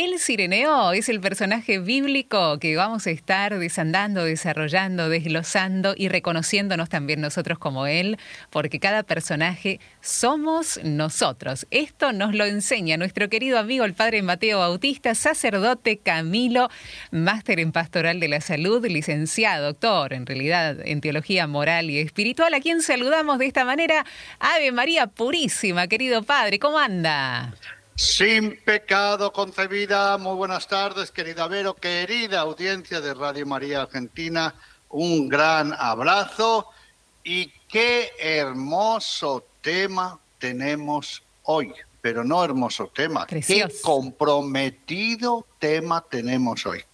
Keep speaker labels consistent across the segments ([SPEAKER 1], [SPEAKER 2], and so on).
[SPEAKER 1] El Sireneo es el personaje bíblico que vamos a estar desandando, desarrollando, desglosando y reconociéndonos también nosotros como él, porque cada personaje somos nosotros. Esto nos lo enseña nuestro querido amigo el padre Mateo Bautista, sacerdote Camilo, máster en pastoral de la salud, licenciado, doctor en realidad en teología moral y espiritual, a quien saludamos de esta manera. Ave María Purísima, querido padre, ¿cómo anda?
[SPEAKER 2] Sin pecado concebida. Muy buenas tardes, querida Vero, querida audiencia de Radio María Argentina. Un gran abrazo y qué hermoso tema tenemos hoy. Pero no hermoso tema, qué comprometido tema tenemos hoy.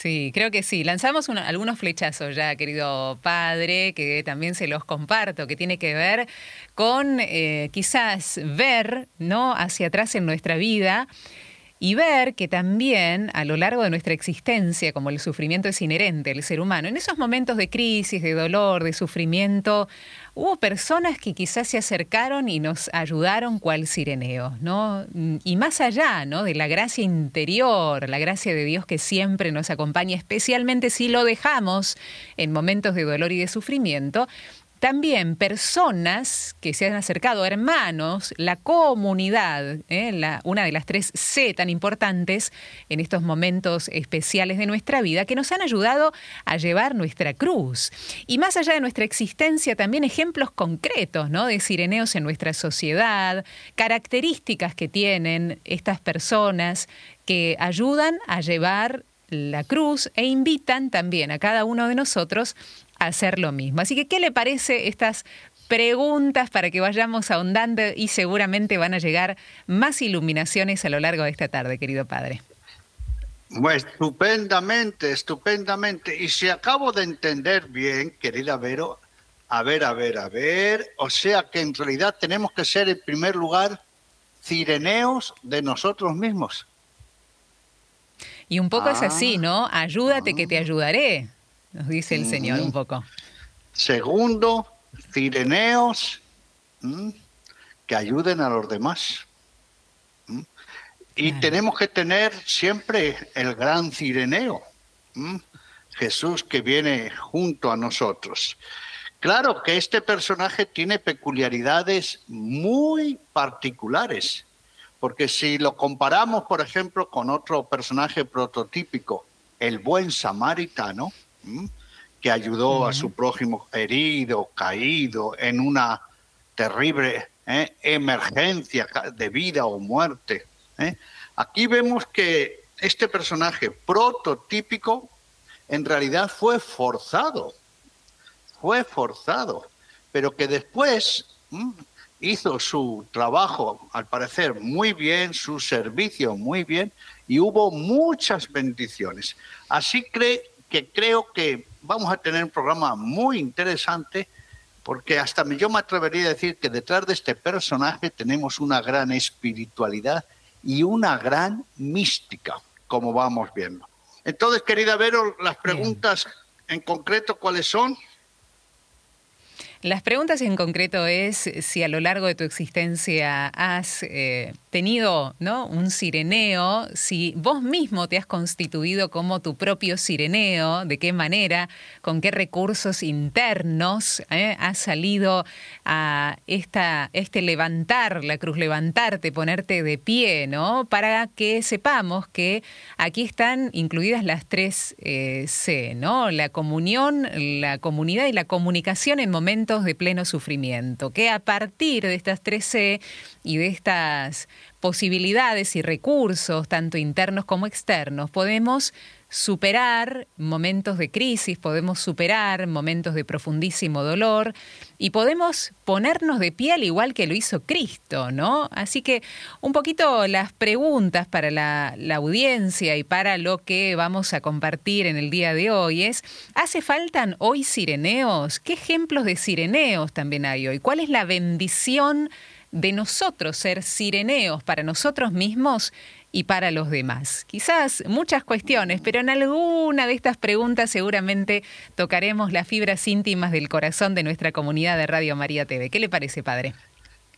[SPEAKER 1] Sí, creo que sí. Lanzamos algunos flechazos ya, querido padre, que también se los comparto, que tiene que ver con eh, quizás ver ¿no? hacia atrás en nuestra vida y ver que también a lo largo de nuestra existencia, como el sufrimiento es inherente al ser humano, en esos momentos de crisis, de dolor, de sufrimiento, hubo personas que quizás se acercaron y nos ayudaron cual sireneo, ¿no? Y más allá, ¿no? De la gracia interior, la gracia de Dios que siempre nos acompaña, especialmente si lo dejamos en momentos de dolor y de sufrimiento, también personas que se han acercado, hermanos, la comunidad, ¿eh? una de las tres C tan importantes en estos momentos especiales de nuestra vida, que nos han ayudado a llevar nuestra cruz. Y más allá de nuestra existencia, también ejemplos concretos ¿no? de sireneos en nuestra sociedad, características que tienen estas personas que ayudan a llevar la cruz e invitan también a cada uno de nosotros hacer lo mismo. Así que, ¿qué le parece estas preguntas para que vayamos ahondando y seguramente van a llegar más iluminaciones a lo largo de esta tarde, querido padre?
[SPEAKER 2] Pues estupendamente, estupendamente. Y si acabo de entender bien, querida Vero, a ver, a ver, a ver, o sea que en realidad tenemos que ser en primer lugar cireneos de nosotros mismos.
[SPEAKER 1] Y un poco es así, ah. ¿no? Ayúdate que te ah. ayudaré nos dice el Señor un poco.
[SPEAKER 2] Segundo, cireneos que ayuden a los demás. Y tenemos que tener siempre el gran cireneo, Jesús que viene junto a nosotros. Claro que este personaje tiene peculiaridades muy particulares, porque si lo comparamos, por ejemplo, con otro personaje prototípico, el buen samaritano, que ayudó a su prójimo herido, caído, en una terrible ¿eh? emergencia de vida o muerte. ¿eh? Aquí vemos que este personaje prototípico en realidad fue forzado, fue forzado, pero que después hizo su trabajo, al parecer, muy bien, su servicio muy bien, y hubo muchas bendiciones. Así cree que creo que vamos a tener un programa muy interesante porque hasta yo me atrevería a decir que detrás de este personaje tenemos una gran espiritualidad y una gran mística, como vamos viendo. Entonces, querida Vero, las preguntas en concreto, ¿cuáles son?
[SPEAKER 1] Las preguntas en concreto es si a lo largo de tu existencia has eh, tenido ¿no? un sireneo, si vos mismo te has constituido como tu propio sireneo, de qué manera, con qué recursos internos eh, has salido a esta, este levantar la cruz, levantarte, ponerte de pie, ¿no? Para que sepamos que aquí están incluidas las tres eh, C, ¿no? La comunión, la comunidad y la comunicación en momentos de pleno sufrimiento, que a partir de estas tres C y de estas posibilidades y recursos, tanto internos como externos, podemos superar momentos de crisis, podemos superar momentos de profundísimo dolor y podemos ponernos de pie al igual que lo hizo Cristo, ¿no? Así que un poquito las preguntas para la, la, audiencia y para lo que vamos a compartir en el día de hoy es, ¿hace falta hoy sireneos? ¿Qué ejemplos de sireneos también hay hoy? ¿Cuál es la bendición de nosotros ser sireneos para nosotros mismos y para los demás. Quizás muchas cuestiones, pero en alguna de estas preguntas seguramente tocaremos las fibras íntimas del corazón de nuestra comunidad de Radio María TV. ¿Qué le parece, padre?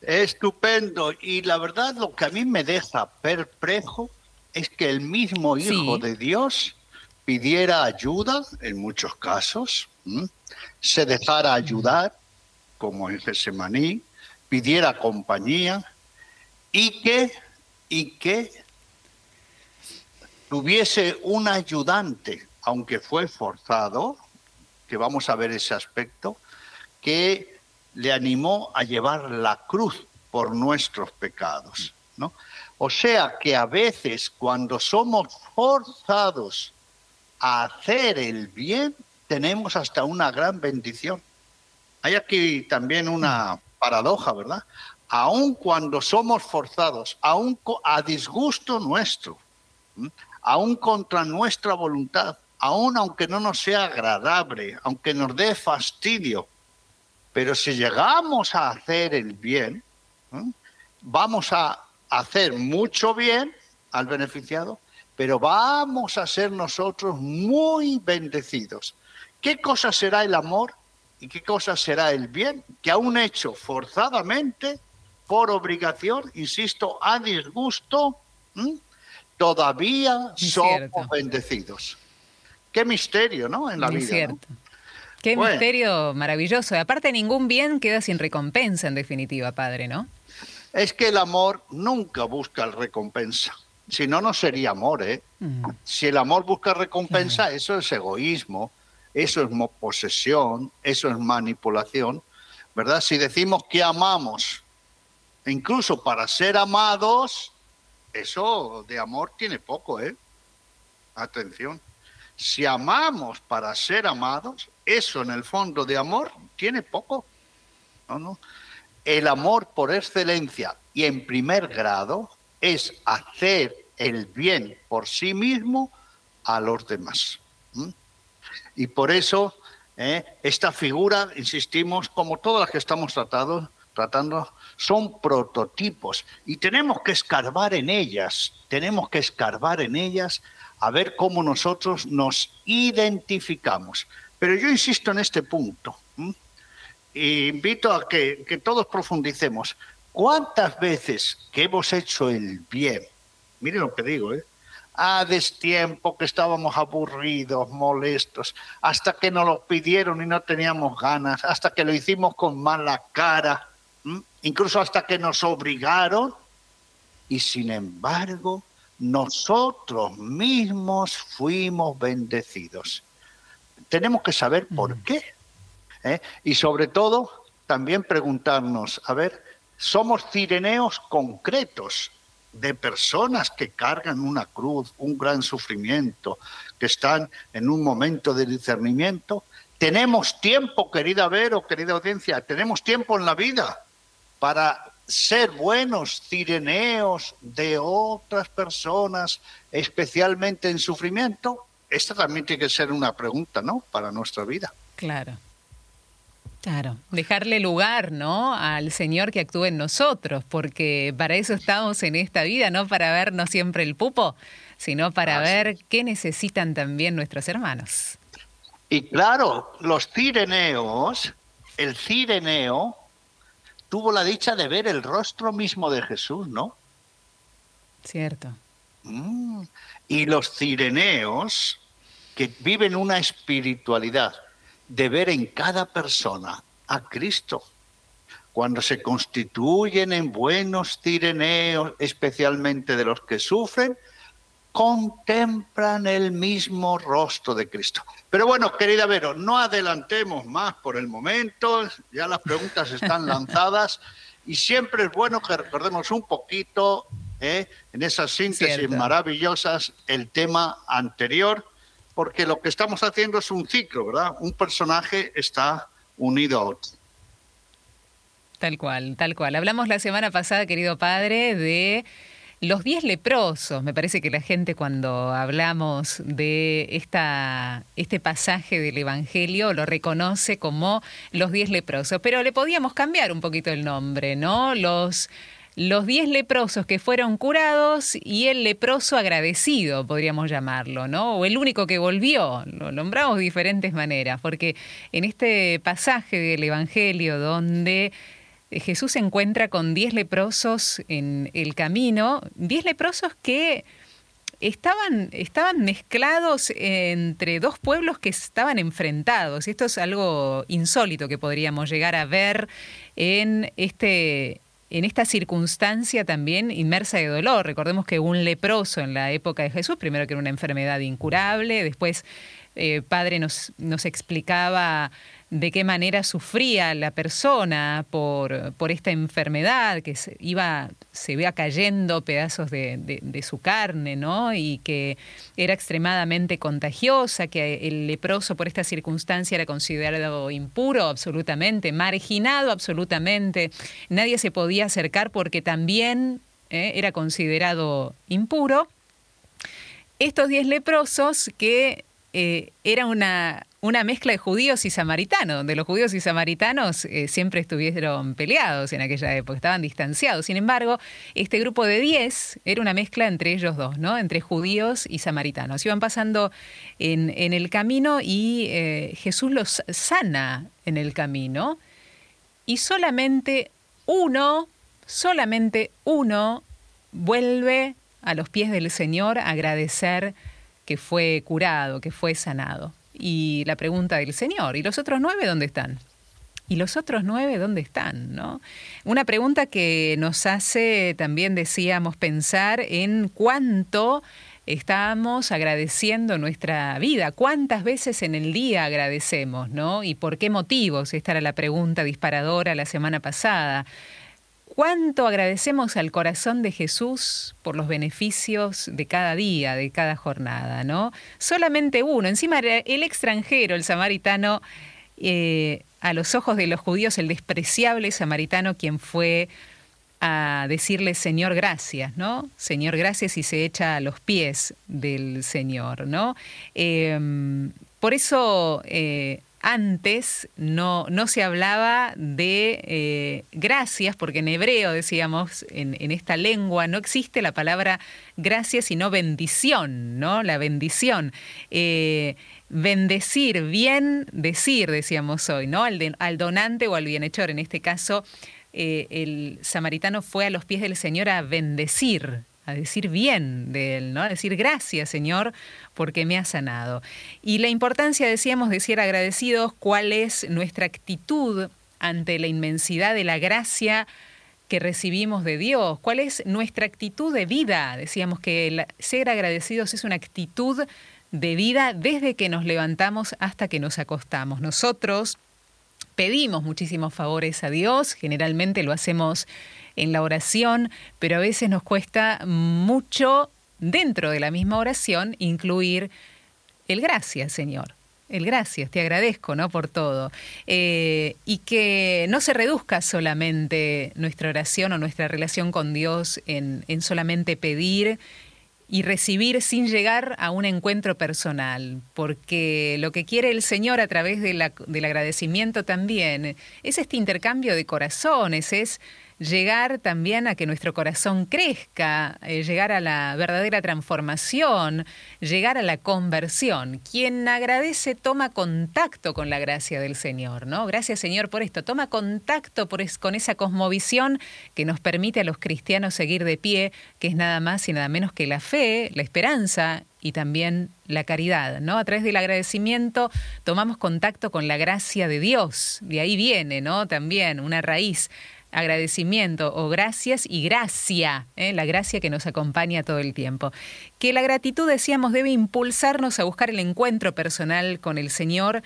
[SPEAKER 2] Estupendo. Y la verdad lo que a mí me deja perplejo es que el mismo Hijo de Dios pidiera ayuda en muchos casos, se dejara ayudar, como en Gesemaní, pidiera compañía y que, y que tuviese un ayudante, aunque fue forzado, que vamos a ver ese aspecto, que le animó a llevar la cruz por nuestros pecados. ¿no? O sea que a veces cuando somos forzados a hacer el bien, tenemos hasta una gran bendición. Hay aquí también una paradoja, ¿verdad? Aun cuando somos forzados, aun a disgusto nuestro, aun contra nuestra voluntad, aun aunque no nos sea agradable, aunque nos dé fastidio, pero si llegamos a hacer el bien, vamos a hacer mucho bien al beneficiado, pero vamos a ser nosotros muy bendecidos. ¿Qué cosa será el amor y qué cosa será el bien? Que aún hecho forzadamente, por obligación, insisto, a disgusto, todavía somos bendecidos. Qué misterio, ¿no? En la vida.
[SPEAKER 1] Cierto. Qué misterio maravilloso. Y aparte, ningún bien queda sin recompensa, en definitiva, padre, ¿no?
[SPEAKER 2] Es que el amor nunca busca recompensa. Si no, no sería amor, ¿eh? Mm. Si el amor busca recompensa, eso es egoísmo, eso es posesión, eso es manipulación, ¿verdad? Si decimos que amamos, incluso para ser amados, eso de amor tiene poco, ¿eh? Atención. Si amamos para ser amados, eso en el fondo de amor tiene poco. ¿no? ¿no? El amor por excelencia y en primer grado es hacer el bien por sí mismo a los demás. Y por eso ¿eh? esta figura, insistimos, como todas las que estamos tratando, son prototipos y tenemos que escarbar en ellas, tenemos que escarbar en ellas a ver cómo nosotros nos identificamos. Pero yo insisto en este punto. E invito a que, que todos profundicemos. ¿Cuántas veces que hemos hecho el bien? Miren lo que digo, ¿eh? A destiempo que estábamos aburridos, molestos, hasta que nos lo pidieron y no teníamos ganas, hasta que lo hicimos con mala cara, incluso hasta que nos obligaron, y sin embargo nosotros mismos fuimos bendecidos. Tenemos que saber por qué. ¿eh? Y sobre todo, también preguntarnos, a ver, somos cireneos concretos de personas que cargan una cruz, un gran sufrimiento, que están en un momento de discernimiento. Tenemos tiempo, querida Vero, querida audiencia, tenemos tiempo en la vida para ser buenos cireneos de otras personas, especialmente en sufrimiento? Esta también tiene que ser una pregunta, ¿no? Para nuestra vida.
[SPEAKER 1] Claro. Claro, dejarle lugar, ¿no? Al Señor que actúe en nosotros, porque para eso estamos en esta vida, no para vernos siempre el pupo, sino para ver qué necesitan también nuestros hermanos.
[SPEAKER 2] Y claro, los cireneos, el cireneo tuvo la dicha de ver el rostro mismo de Jesús, ¿no?
[SPEAKER 1] Cierto.
[SPEAKER 2] Mm. Y los cireneos, que viven una espiritualidad de ver en cada persona a Cristo, cuando se constituyen en buenos cireneos, especialmente de los que sufren, contemplan el mismo rostro de Cristo. Pero bueno, querida Vero, no adelantemos más por el momento, ya las preguntas están lanzadas y siempre es bueno que recordemos un poquito ¿eh? en esas síntesis maravillosas el tema anterior, porque lo que estamos haciendo es un ciclo, ¿verdad? Un personaje está unido a otro.
[SPEAKER 1] Tal cual, tal cual. Hablamos la semana pasada, querido padre, de los diez leprosos, me parece que la gente cuando hablamos de esta, este pasaje del Evangelio lo reconoce como los diez leprosos, pero le podíamos cambiar un poquito el nombre, ¿no? Los los diez leprosos que fueron curados y el leproso agradecido, podríamos llamarlo, ¿no? O el único que volvió, lo nombramos de diferentes maneras, porque en este pasaje del Evangelio donde Jesús se encuentra con diez leprosos en el camino, diez leprosos que estaban, estaban mezclados entre dos pueblos que estaban enfrentados. Esto es algo insólito que podríamos llegar a ver en este en esta circunstancia también inmersa de dolor. Recordemos que un leproso en la época de Jesús, primero que era una enfermedad incurable, después eh, Padre nos, nos explicaba de qué manera sufría la persona por, por esta enfermedad, que se iba, se cayendo pedazos de, su carne, ¿no? Y que era extremadamente contagiosa, que el leproso por esta circunstancia era considerado impuro absolutamente, marginado absolutamente, nadie se podía acercar porque también ¿eh? era considerado impuro. Estos diez leprosos que eh, era una una mezcla de judíos y samaritanos, donde los judíos y samaritanos eh, siempre estuvieron peleados en aquella época, estaban distanciados. Sin embargo, este grupo de 10 era una mezcla entre ellos dos, ¿no? entre judíos y samaritanos. Iban pasando en, el camino y eh, Jesús los sana en el camino y solamente uno, solamente uno vuelve a los pies del Señor a agradecer que fue curado, que fue sanado y la pregunta del Señor, ¿y los otros nueve dónde están? ¿Y los otros nueve dónde están? ¿no? Una pregunta que nos hace también, decíamos, pensar en cuánto estamos agradeciendo nuestra vida, cuántas veces en el día agradecemos, ¿no? Y por qué motivos, esta era la pregunta disparadora la semana pasada. ¿Cuánto agradecemos al corazón de Jesús por los beneficios de cada día, de cada jornada, ¿no? Solamente uno, encima el extranjero, el samaritano, eh, a los ojos de los judíos, el despreciable samaritano, quien fue a decirle Señor gracias, ¿no? Señor gracias y se echa a los pies del Señor, ¿no? Em, por eso eh, antes no, no se hablaba de eh, gracias, porque en hebreo decíamos, en, esta lengua no existe la palabra gracias, sino bendición, ¿no? La bendición. Eh, bendecir, bien decir, decíamos hoy, ¿no? Al, al, donante o al bienhechor. En este caso, eh, el samaritano fue a los pies del Señor a bendecir, a decir bien de él, ¿no? A decir gracias, Señor, porque me ha sanado. Y la importancia, decíamos, de ser agradecidos, cuál es nuestra actitud ante la inmensidad de la gracia que recibimos de Dios, cuál es nuestra actitud de vida. Decíamos que ser agradecidos es una actitud de vida desde que nos levantamos hasta que nos acostamos. Nosotros pedimos muchísimos favores a Dios, generalmente lo hacemos en la oración, pero a veces nos cuesta mucho dentro de la misma oración incluir el gracias, Señor. El gracias, te agradezco, ¿no? Por todo. Eh, y que no se reduzca solamente nuestra oración o nuestra relación con Dios en, en solamente pedir y recibir sin llegar a un encuentro personal, porque lo que quiere el Señor a través del agradecimiento también es este intercambio de corazones, es llegar también a que nuestro corazón crezca, eh, llegar a la verdadera transformación, llegar a la conversión. Quien agradece toma contacto con la gracia del Señor, ¿no? Gracias Señor por esto. Toma contacto con esa cosmovisión que nos permite a los cristianos seguir de pie, que es nada más y nada menos que la fe, la esperanza y también la caridad, ¿no? A través del agradecimiento tomamos contacto con la gracia de Dios. De ahí viene, ¿no? También una raíz agradecimiento o gracias y gracia, ¿eh? la gracia que nos acompaña todo el tiempo. Que la gratitud, decíamos, debe impulsarnos a buscar el encuentro personal con el Señor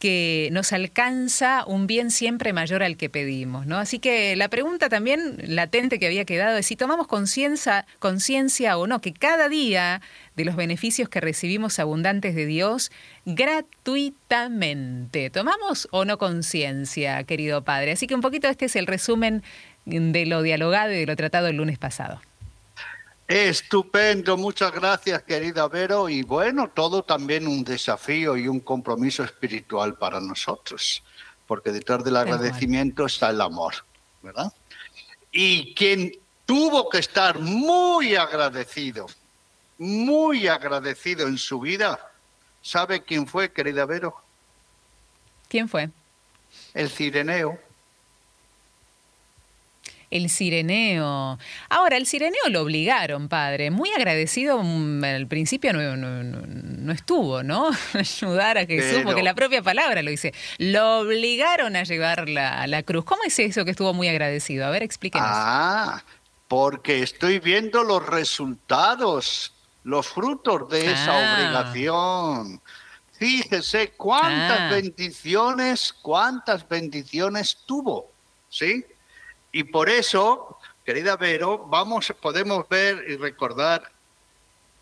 [SPEAKER 1] que nos alcanza un bien siempre mayor al que pedimos, ¿no? Así que la pregunta también latente que había quedado es si tomamos conciencia conciencia o no que cada día de los beneficios que recibimos abundantes de Dios gratuitamente. ¿Tomamos o no conciencia, querido Padre? Así que un poquito este es el resumen de lo dialogado y de lo tratado el lunes pasado.
[SPEAKER 2] Estupendo, muchas gracias querida Vero y bueno, todo también un desafío y un compromiso espiritual para nosotros, porque detrás del agradecimiento está el amor, ¿verdad? Y quien tuvo que estar muy agradecido, muy agradecido en su vida, ¿sabe quién fue, querida Vero?
[SPEAKER 1] ¿Quién fue?
[SPEAKER 2] El Cireneo.
[SPEAKER 1] El Sireneo. Ahora, el Sireneo lo obligaron, padre. Muy agradecido mm, al principio no, estuvo, ¿no? Ayudar a Jesús, porque la propia palabra lo dice. Lo obligaron a llevar la, la cruz. ¿Cómo es eso que estuvo muy agradecido? A ver, explíquenos.
[SPEAKER 2] Ah, porque estoy viendo los resultados, los frutos de esa ah. obligación. Fíjese cuántas ah. bendiciones, cuántas bendiciones tuvo, ¿sí? Y por eso, querida Vero, vamos, podemos ver y recordar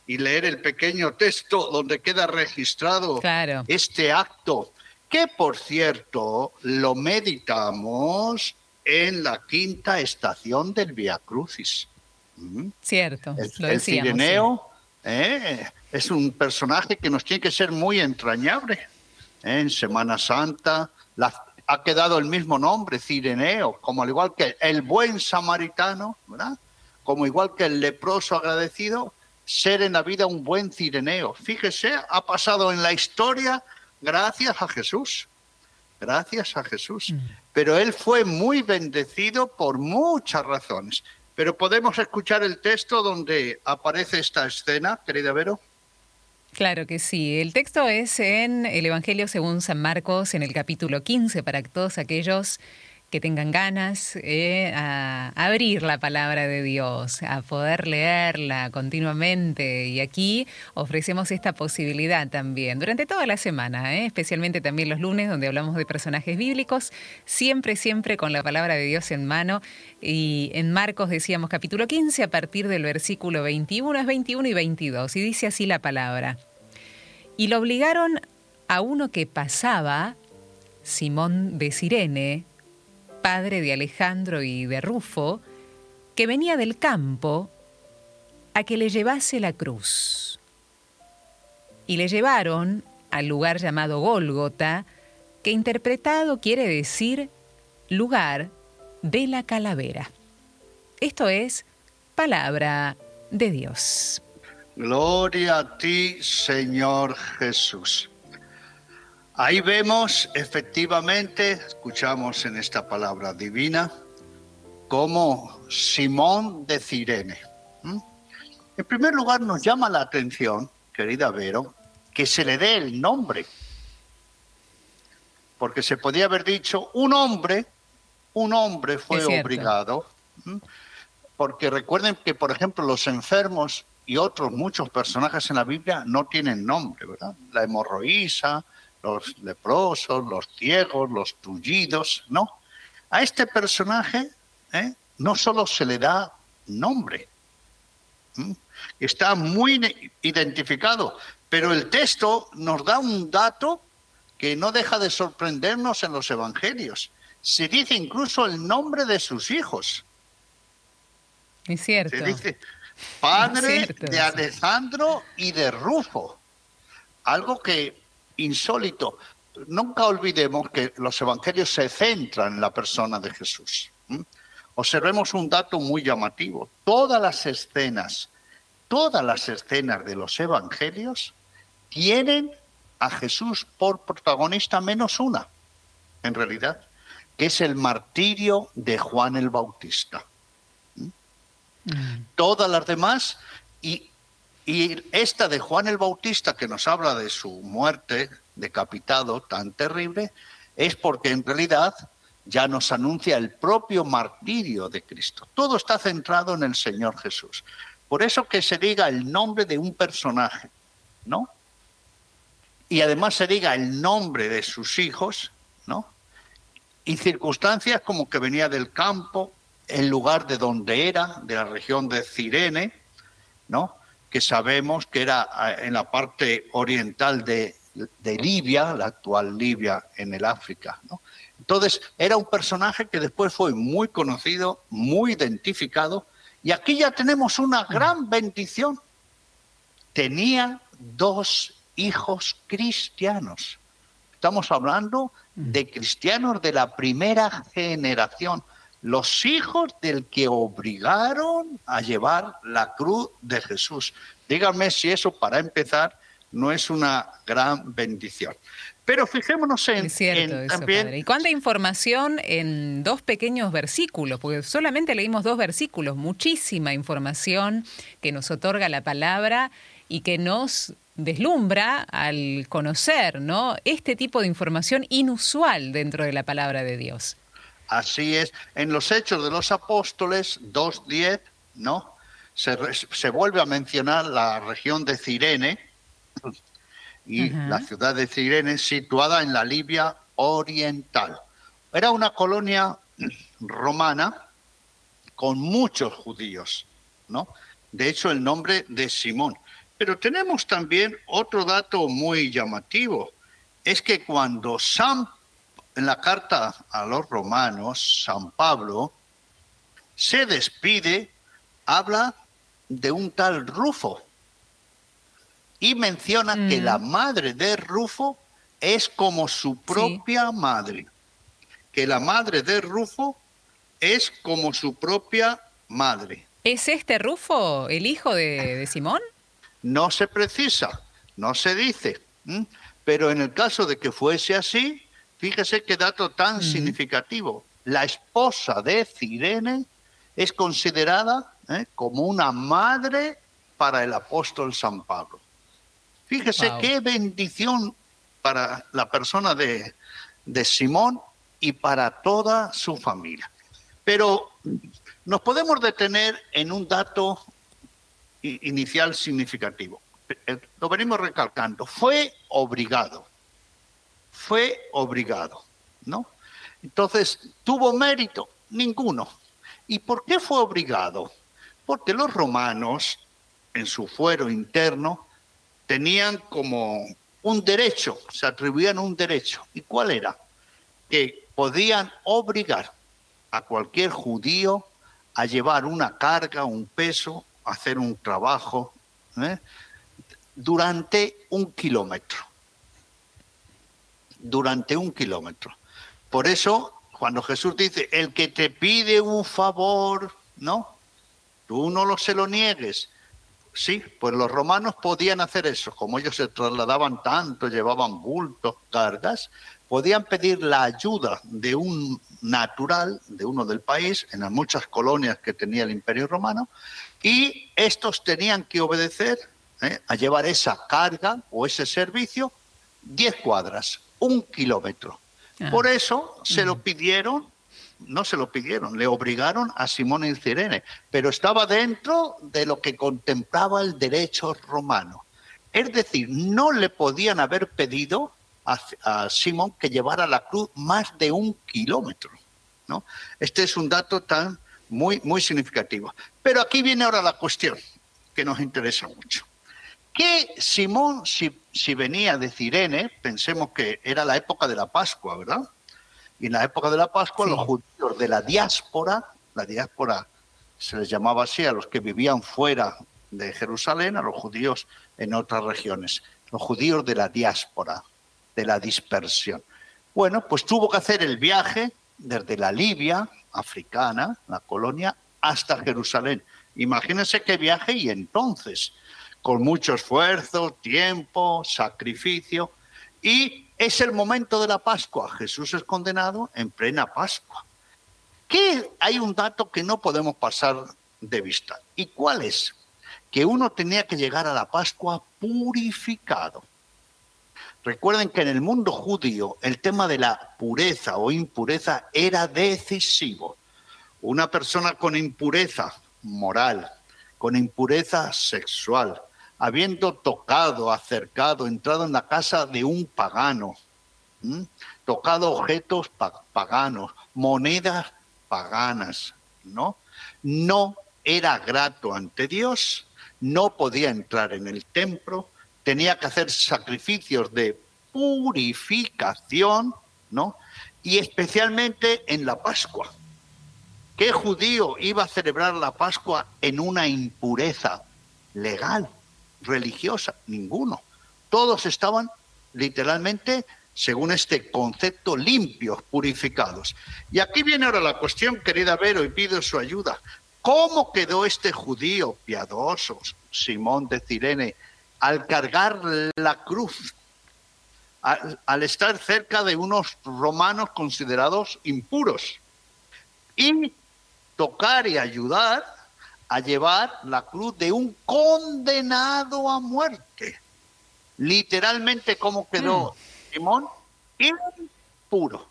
[SPEAKER 2] y leer el pequeño texto donde queda registrado este acto, que por cierto lo meditamos en la quinta estación del Via Crucis.
[SPEAKER 1] ¿Mm? Cierto,
[SPEAKER 2] el, lo el Cireneo ¿eh? es un personaje que nos tiene que ser muy entrañable. ¿eh? En Semana Santa ha quedado el mismo nombre, Cireneo, como al igual que el buen samaritano, ¿verdad? Como igual que el leproso agradecido, ser en la vida un buen Cireneo. Fíjese, ha pasado en la historia gracias a Jesús gracias a Jesús. Mm. Pero él fue muy bendecido por muchas razones. Pero podemos escuchar el texto donde aparece esta escena, querida Vero.
[SPEAKER 1] Claro que sí. El texto es en el Evangelio según San Marcos, en el capítulo 15, para todos aquellos que tengan ganas eh, a abrir la palabra de Dios, a poder leerla continuamente. Y aquí ofrecemos esta posibilidad también durante toda la semana, eh, especialmente también los lunes donde hablamos de personajes bíblicos, siempre, siempre con la palabra de Dios en mano. Y en Marcos decíamos capítulo 15 a partir del versículo 21, es 21 y 22. Y dice así la palabra. Y lo obligaron a uno que pasaba, Simón de Sirene, padre de Alejandro y de Rufo, que venía del campo a que le llevase la cruz. Y le llevaron al lugar llamado Gólgota, que interpretado quiere decir lugar de la calavera. Esto es palabra de Dios.
[SPEAKER 2] Gloria a ti, Señor Jesús. Ahí vemos efectivamente, escuchamos en esta palabra divina, como Simón de Cirene. En primer lugar, nos llama la atención, querida Vero, que se le dé el nombre. Porque se podía haber dicho un hombre, un hombre fue obligado. Porque recuerden que, por ejemplo, los enfermos y otros muchos personajes en la Biblia no tienen nombre, ¿verdad? La hemorroísa, los leprosos, los ciegos, los tullidos, no. A este personaje ¿eh? no solo se le da nombre, está muy identificado, pero el texto nos da un dato que no deja de sorprendernos en los evangelios. Se dice incluso el nombre de sus hijos.
[SPEAKER 1] Es cierto.
[SPEAKER 2] Se dice padre de Alejandro y de Rufo. Algo que insólito. Nunca olvidemos que los evangelios se centran en la persona de Jesús. Observemos un dato muy llamativo. Todas las escenas, todas las escenas de los evangelios tienen a Jesús por protagonista menos una, en realidad, que es el martirio de Juan el Bautista. Todas las demás, y y esta de Juan el Bautista, que nos habla de su muerte decapitado tan terrible, es porque en realidad ya nos anuncia el propio martirio de Cristo. Todo está centrado en el Señor Jesús. Por eso que se diga el nombre de un personaje, ¿no? Y además se diga el nombre de sus hijos, ¿no? Y circunstancias como que venía del campo, el lugar de donde era, de la región de Cirene, ¿no? que sabemos que era en la parte oriental de, Libia, la actual Libia en el África. Entonces, era un personaje que después fue muy conocido, muy identificado, y aquí ya tenemos una gran bendición. Tenía dos hijos cristianos. Estamos hablando de cristianos de la primera generación los hijos del que obligaron a llevar la cruz de Jesús. Díganme si eso, para empezar, no es una gran bendición. Pero fijémonos en,
[SPEAKER 1] también... ¿Y cuánta información en dos pequeños versículos? Porque solamente leímos dos versículos, muchísima información que nos otorga la palabra y que nos deslumbra al conocer, ¿no? Este tipo de información inusual dentro de la palabra de Dios.
[SPEAKER 2] Así es. En los Hechos de los Apóstoles 2.10, ¿no? Se, se, vuelve a mencionar la región de Cirene y la ciudad de Cirene situada en la Libia oriental. Era una colonia romana con muchos judíos, ¿no? De hecho, el nombre de Simón pero tenemos también otro dato muy llamativo, es que cuando San, en la carta a los romanos, San Pablo se despide, habla de un tal Rufo y menciona que la mm. madre de Rufo es como su propia madre, que la madre de Rufo es como su propia madre.
[SPEAKER 1] ¿Es este Rufo el hijo de Simón?
[SPEAKER 2] No se precisa, no se dice. Pero en el caso de que fuese así, fíjese qué dato tan significativo. La esposa de Cirene es considerada ¿eh? como una madre para el apóstol San Pablo. Fíjese qué bendición para la persona de, de Simón y para toda su familia. Pero nos podemos detener en un dato inicial significativo. Eh, lo venimos recalcando. Fue obligado. Fue obligado, ¿no? Entonces, ¿tuvo mérito? Ninguno. ¿Y por qué fue obligado? Porque los romanos, en su fuero interno, tenían como un derecho, se atribuían un derecho. ¿Y cuál era? Que podían obligar a cualquier judío a llevar una carga, un peso hacer un trabajo ¿eh? durante un kilómetro. Durante un kilómetro. Por eso, cuando Jesús dice, el que te pide un favor, ¿no? Tú no lo se lo niegues. Sí, pues los romanos podían hacer eso, como ellos se trasladaban tanto, llevaban bultos, cargas, podían pedir la ayuda de un natural, de uno del país, en las muchas colonias que tenía el Imperio Romano, y estos tenían que obedecer ¿eh? a llevar esa carga o ese servicio 10 cuadras, un kilómetro. Ah. Por eso se lo pidieron, no se lo pidieron, le obligaron a Simón y Cirene, pero estaba dentro de lo que contemplaba el derecho romano. Es decir, no le podían haber pedido a, a Simón que llevara la cruz más de un kilómetro. ¿no? Este es un dato tan muy, muy significativo. Pero aquí viene ahora la cuestión que nos interesa mucho. Que Simón, si, si venía de Cirene, pensemos que era la época de la Pascua, ¿verdad? Y en la época de la Pascua, los judíos de la diáspora, la diáspora se les llamaba así a los que vivían fuera de Jerusalén, a los judíos en otras regiones, los judíos de la diáspora, de la dispersión. Bueno, pues tuvo que hacer el viaje desde la Libia africana, la colonia, hasta Jerusalén. Imagínense qué viaje y entonces, con mucho esfuerzo, tiempo, sacrificio, y es el momento de la Pascua. Jesús es condenado en plena Pascua. Que hay un dato que no podemos pasar de vista. ¿Y cuál es? Que uno tenía que llegar a la Pascua purificado. Recuerden que en el mundo judío el tema de la pureza o impureza era decisivo. Una persona con impureza moral, con impureza sexual, habiendo tocado, acercado, entrado en la casa de un pagano, tocado objetos paganos, monedas paganas, ¿no? No era grato ante Dios, no podía entrar en el templo, tenía que hacer sacrificios de purificación, ¿no? Y especialmente en la Pascua. ¿Qué judío iba a celebrar la Pascua en una impureza legal, religiosa? Ninguno. Todos estaban literalmente, según este concepto, limpios, purificados. Y aquí viene ahora la cuestión, querida Vero, y pido su ayuda. ¿Cómo quedó este judío piadoso, Simón de Cirene, al cargar la cruz? al, estar cerca de unos romanos considerados impuros. Y tocar y ayudar a llevar la cruz de un condenado a muerte. Literalmente, ¿cómo quedó mm. Simón? Impuro.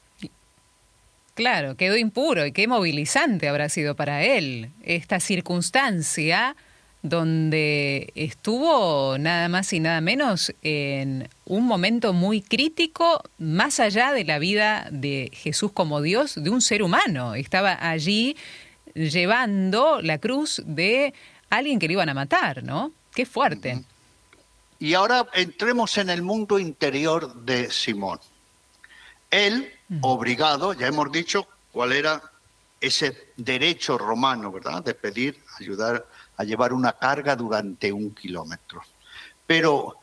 [SPEAKER 1] Claro, quedó impuro y qué movilizante habrá sido para él esta circunstancia donde estuvo nada más y nada menos en un momento muy crítico, más allá de la vida de Jesús como Dios, de un ser humano. Estaba allí llevando la cruz de alguien que le iban a matar, ¿no? Qué fuerte.
[SPEAKER 2] Y ahora entremos en el mundo interior de Simón. Él, obligado, ya hemos dicho cuál era ese derecho romano, ¿verdad? De pedir ayudar a llevar una carga durante un kilómetro. Pero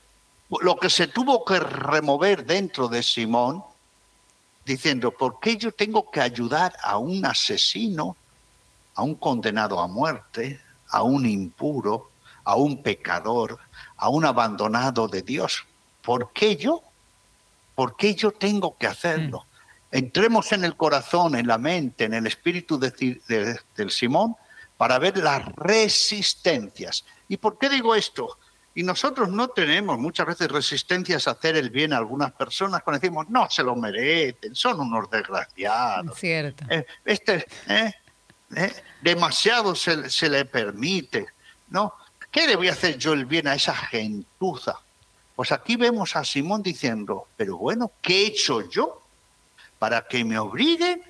[SPEAKER 2] lo que se tuvo que remover dentro de Simón, diciendo, ¿por qué yo tengo que ayudar a un asesino, a un condenado a muerte, a un impuro, a un pecador, a un abandonado de Dios? ¿Por qué yo? ¿Por qué yo tengo que hacerlo? Mm. Entremos en el corazón, en la mente, en el espíritu de, del Simón para ver las resistencias. ¿Y por qué digo esto? Y nosotros no tenemos muchas veces resistencias a hacer el bien a algunas personas cuando decimos, no, se lo merecen, son unos desgraciados.
[SPEAKER 1] Cierto.
[SPEAKER 2] Eh, este, eh, eh, demasiado se, se, le permite, ¿no? ¿Qué le voy a hacer yo el bien a esa gentuza? Pues aquí vemos a Simón diciendo, pero bueno, ¿qué he hecho yo para que me obliguen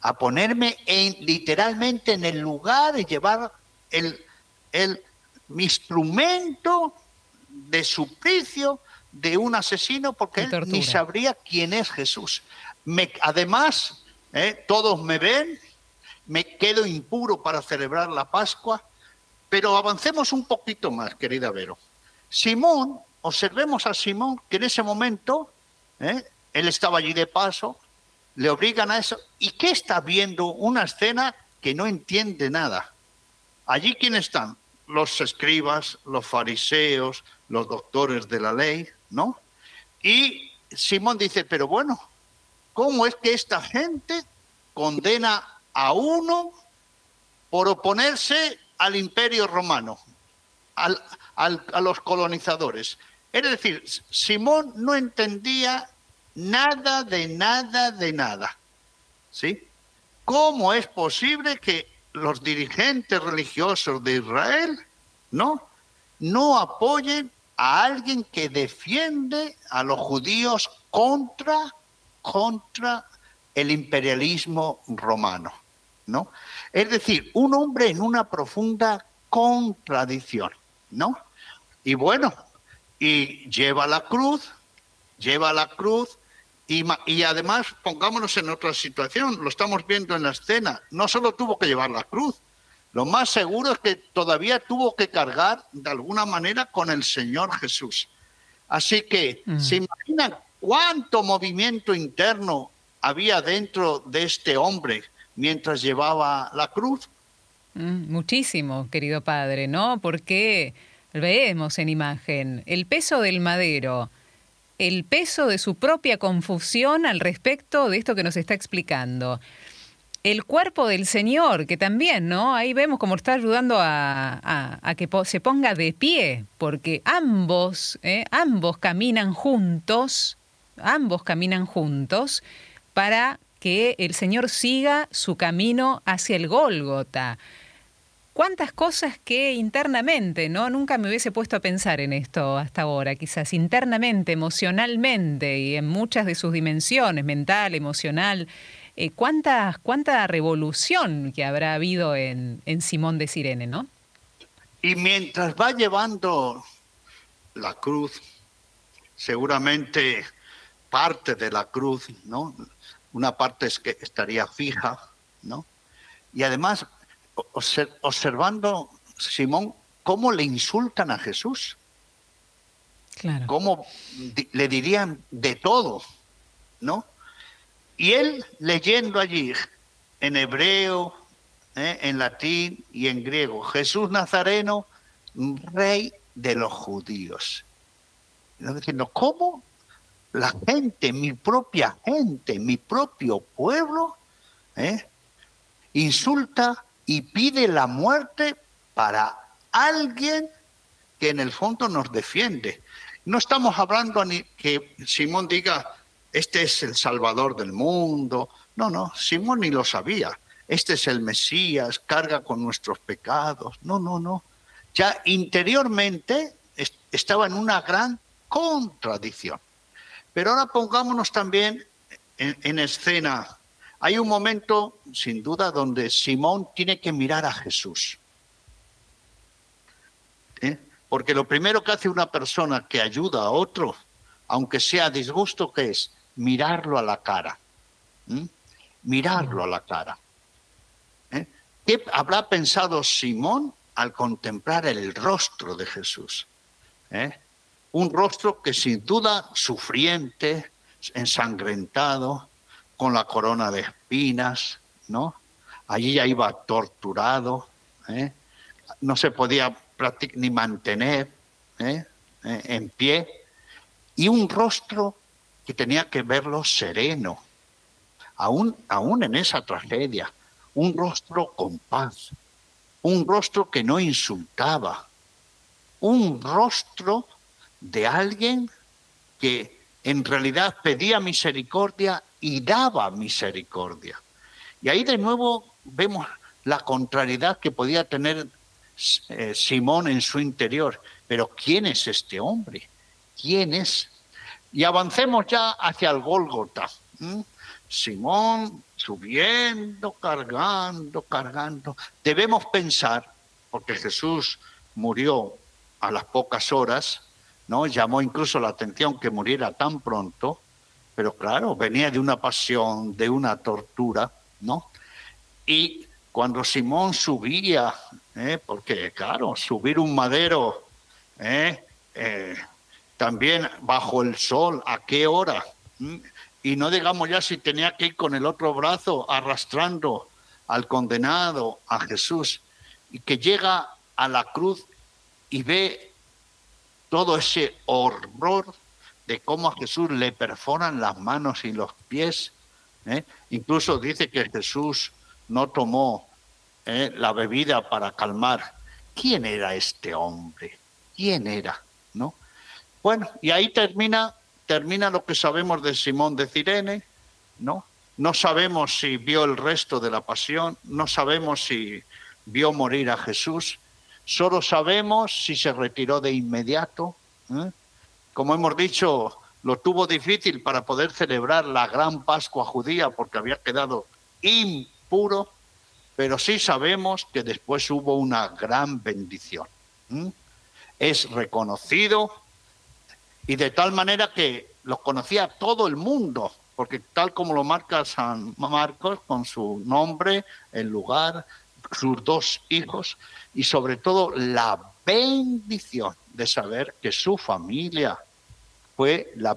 [SPEAKER 2] a ponerme en, literalmente en el lugar y llevar el, el mi instrumento de suplicio de un asesino porque él ni sabría quién es Jesús. Me, además, eh, todos me ven, me quedo impuro para celebrar la Pascua, pero avancemos un poquito más, querida Vero. Simón, observemos a Simón que en ese momento, eh, él estaba allí de paso, le obligan a eso. ¿Y qué está viendo? Una escena que no entiende nada. Allí, ¿quién están? Los escribas, los fariseos, los doctores de la ley, ¿no? Y Simón dice, pero bueno, ¿cómo es que esta gente condena a uno por oponerse al imperio romano, a los colonizadores? Es decir, Simón no entendía Nada de nada de nada. ¿Sí? ¿Cómo es posible que los dirigentes religiosos de Israel, ¿no? No apoyen a alguien que defiende a los judíos contra, contra el imperialismo romano, ¿no? Es decir, un hombre en una profunda contradicción, ¿no? Y bueno, y lleva la cruz, lleva la cruz, y, además, pongámonos en otra situación, lo estamos viendo en la escena, no solo tuvo que llevar la cruz, lo más seguro es que todavía tuvo que cargar de alguna manera con el Señor Jesús. Así que, mm. ¿se imaginan cuánto movimiento interno había dentro de este hombre mientras llevaba la cruz?
[SPEAKER 1] Mm, muchísimo, querido padre, ¿no? Porque vemos en imagen el peso del madero, el peso de su propia confusión al respecto de esto que nos está explicando. El cuerpo del Señor, que también, ¿no? Ahí vemos cómo está ayudando a, que se ponga de pie, porque ambos, ¿eh? ambos caminan juntos, ambos caminan juntos para que el Señor siga su camino hacia el Gólgota cuántas cosas que internamente, ¿no? Nunca me hubiese puesto a pensar en esto hasta ahora, quizás internamente, emocionalmente y en muchas de sus dimensiones, mental, emocional, eh, cuánta, revolución que habrá habido en, en Simón de Sirene, ¿no?
[SPEAKER 2] Y mientras va llevando la cruz, seguramente parte de la cruz, ¿no? Una parte es que estaría fija, ¿no? Y además observando, Simón, cómo le insultan a Jesús. Claro. Cómo le dirían de todo, ¿no? Y él leyendo allí en hebreo, ¿eh? en latín y en griego, Jesús Nazareno, rey de los judíos. Diciendo, ¿cómo la gente, mi propia gente, mi propio pueblo, ¿eh? insulta y pide la muerte para alguien que en el fondo nos defiende. No estamos hablando que Simón diga, este es el Salvador del mundo. No, no, Simón ni lo sabía. Este es el Mesías, carga con nuestros pecados. No, no, no. Ya interiormente estaba en una gran contradicción. Pero ahora pongámonos también en, escena. Hay un momento, sin duda, donde Simón tiene que mirar a Jesús. ¿Eh? Porque lo primero que hace una persona que ayuda a otro, aunque sea disgusto, ¿qué es? Mirarlo a la cara. Mirarlo a la cara. ¿Eh? ¿Qué habrá pensado Simón al contemplar el rostro de Jesús? ¿Eh? Un rostro que sin duda sufriente, ensangrentado, con la corona de espinas, ¿no? Allí ya iba torturado, ¿eh? no se podía ni mantener ¿eh? ¿eh? en pie, y un rostro que tenía que verlo sereno, aún, aún en esa tragedia, un rostro con paz, un rostro que no insultaba, un rostro de alguien que en realidad pedía misericordia y daba misericordia. Y ahí de nuevo vemos la contrariedad que podía tener eh, Simón en su interior. Pero ¿quién es este hombre? ¿Quién es? Y avancemos ya hacia el Gólgota. Simón subiendo, cargando, cargando. Debemos pensar, porque Jesús murió a las pocas horas, ¿no? Llamó incluso la atención que muriera tan pronto, pero claro, venía de una pasión, de una tortura, ¿no? Y cuando Simón subía, ¿eh? porque claro, subir un madero, ¿eh? Eh, también bajo el sol, ¿a qué hora? ¿Mm? Y no digamos ya si tenía que ir con el otro brazo arrastrando al condenado, a Jesús, y que llega a la cruz y ve todo ese horror de cómo a Jesús le perforan las manos y los pies. ¿eh? Incluso dice que Jesús no tomó ¿eh? la bebida para calmar. ¿Quién era este hombre? ¿Quién era? ¿No? Bueno, y ahí termina, termina lo que sabemos de Simón de Cirene, ¿no? No sabemos si vio el resto de la pasión, no sabemos si vio morir a Jesús, Solo sabemos si se retiró de inmediato. ¿eh? Como hemos dicho, lo tuvo difícil para poder celebrar la gran Pascua judía porque había quedado impuro, pero sí sabemos que después hubo una gran bendición. ¿eh? Es reconocido y de tal manera que lo conocía todo el mundo, porque tal como lo marca San Marcos con su nombre, el lugar, sus dos hijos y sobre todo la bendición de saber que su familia fue la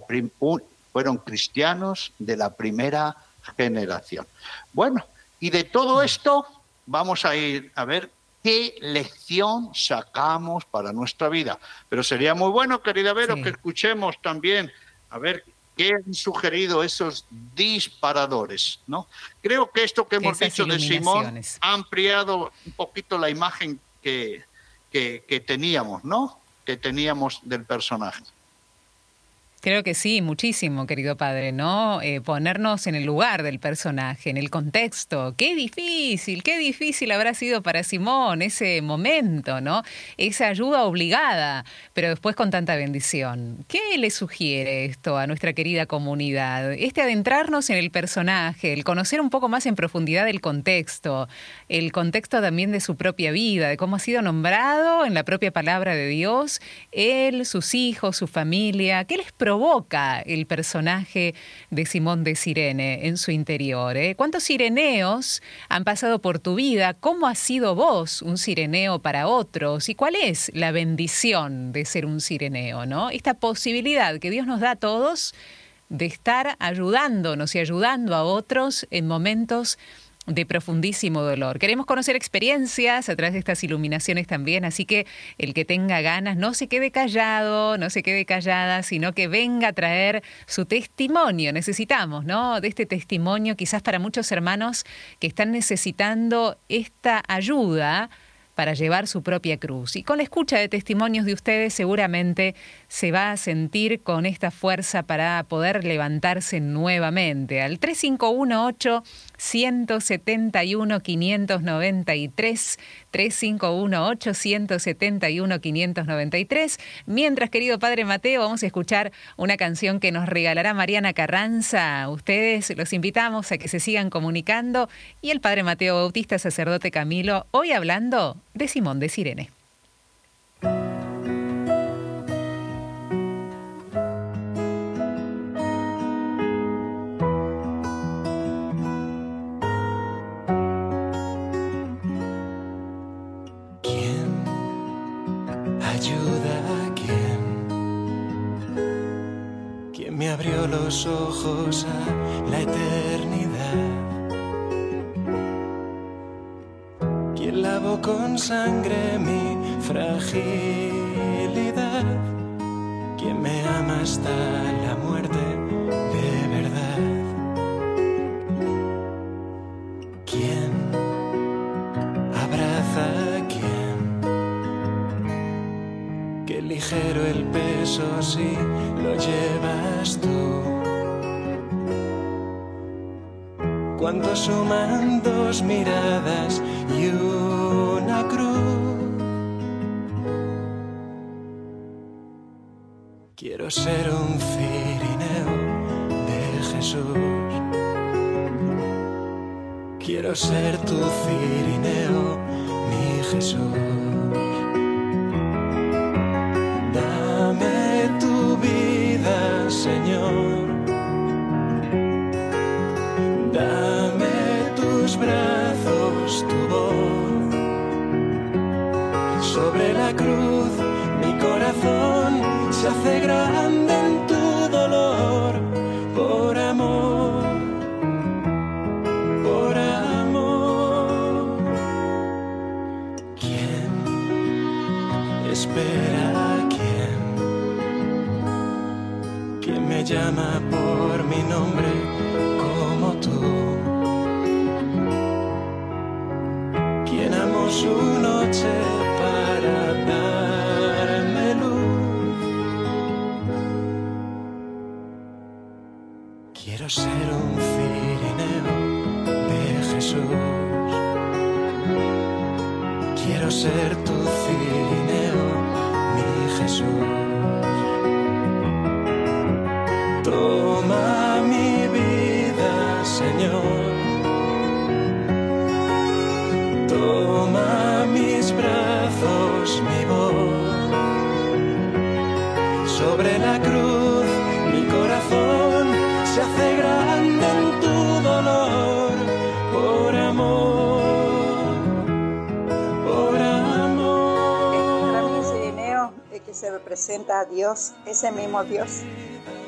[SPEAKER 2] fueron cristianos de la primera generación. Bueno, y de todo esto vamos a ir a ver qué lección sacamos para nuestra vida. Pero sería muy bueno, querida Vero, que escuchemos también, a ver ¿Qué han sugerido esos disparadores? ¿no? Creo que esto que hemos dicho de Simón ha ampliado un poquito la imagen que, que, que teníamos, ¿no? Que teníamos del personaje.
[SPEAKER 1] Creo que sí, muchísimo, querido padre, ¿no? Eh, ponernos en el lugar del personaje, en el contexto. Qué difícil, qué difícil habrá sido para Simón ese momento, ¿no? Esa ayuda obligada, pero después con tanta bendición. ¿Qué le sugiere esto a nuestra querida comunidad? Este adentrarnos en el personaje, el conocer un poco más en profundidad el contexto, el contexto también de su propia vida, de cómo ha sido nombrado en la propia palabra de Dios, él, sus hijos, su familia. ¿Qué les provoca el personaje de Simón de Sirene en su interior. ¿eh? ¿Cuántos sireneos han pasado por tu vida? ¿Cómo has sido vos un sireneo para otros? ¿Y cuál es la bendición de ser un sireneo? ¿no? Esta posibilidad que Dios nos da a todos de estar ayudándonos y ayudando a otros en momentos de profundísimo dolor. Queremos conocer experiencias a través de estas iluminaciones también, así que el que tenga ganas no se quede callado, no se quede callada, sino que venga a traer su testimonio. Necesitamos, ¿no? De este testimonio quizás para muchos hermanos que están necesitando esta ayuda para llevar su propia cruz. Y con la escucha de testimonios de ustedes seguramente se va a sentir con esta fuerza para poder levantarse nuevamente. Al 3518 171 593 3518 171 593. Mientras, querido Padre Mateo, vamos a escuchar una canción que nos regalará Mariana Carranza. Ustedes los invitamos a que se sigan comunicando y el Padre Mateo Bautista, sacerdote Camilo, hoy hablando de Simón de Sirene.
[SPEAKER 3] Abrió los ojos a la eternidad. Quien lavó con sangre mi fragilidad. Quien me ama hasta la muerte el peso si lo llevas cuando suman dos miradas y una cruz. Quiero ser un cirineo de Jesús. Quiero ser tu cirineo, mi Jesús. Llama por mi nombre
[SPEAKER 4] Dios, ese mismo Dios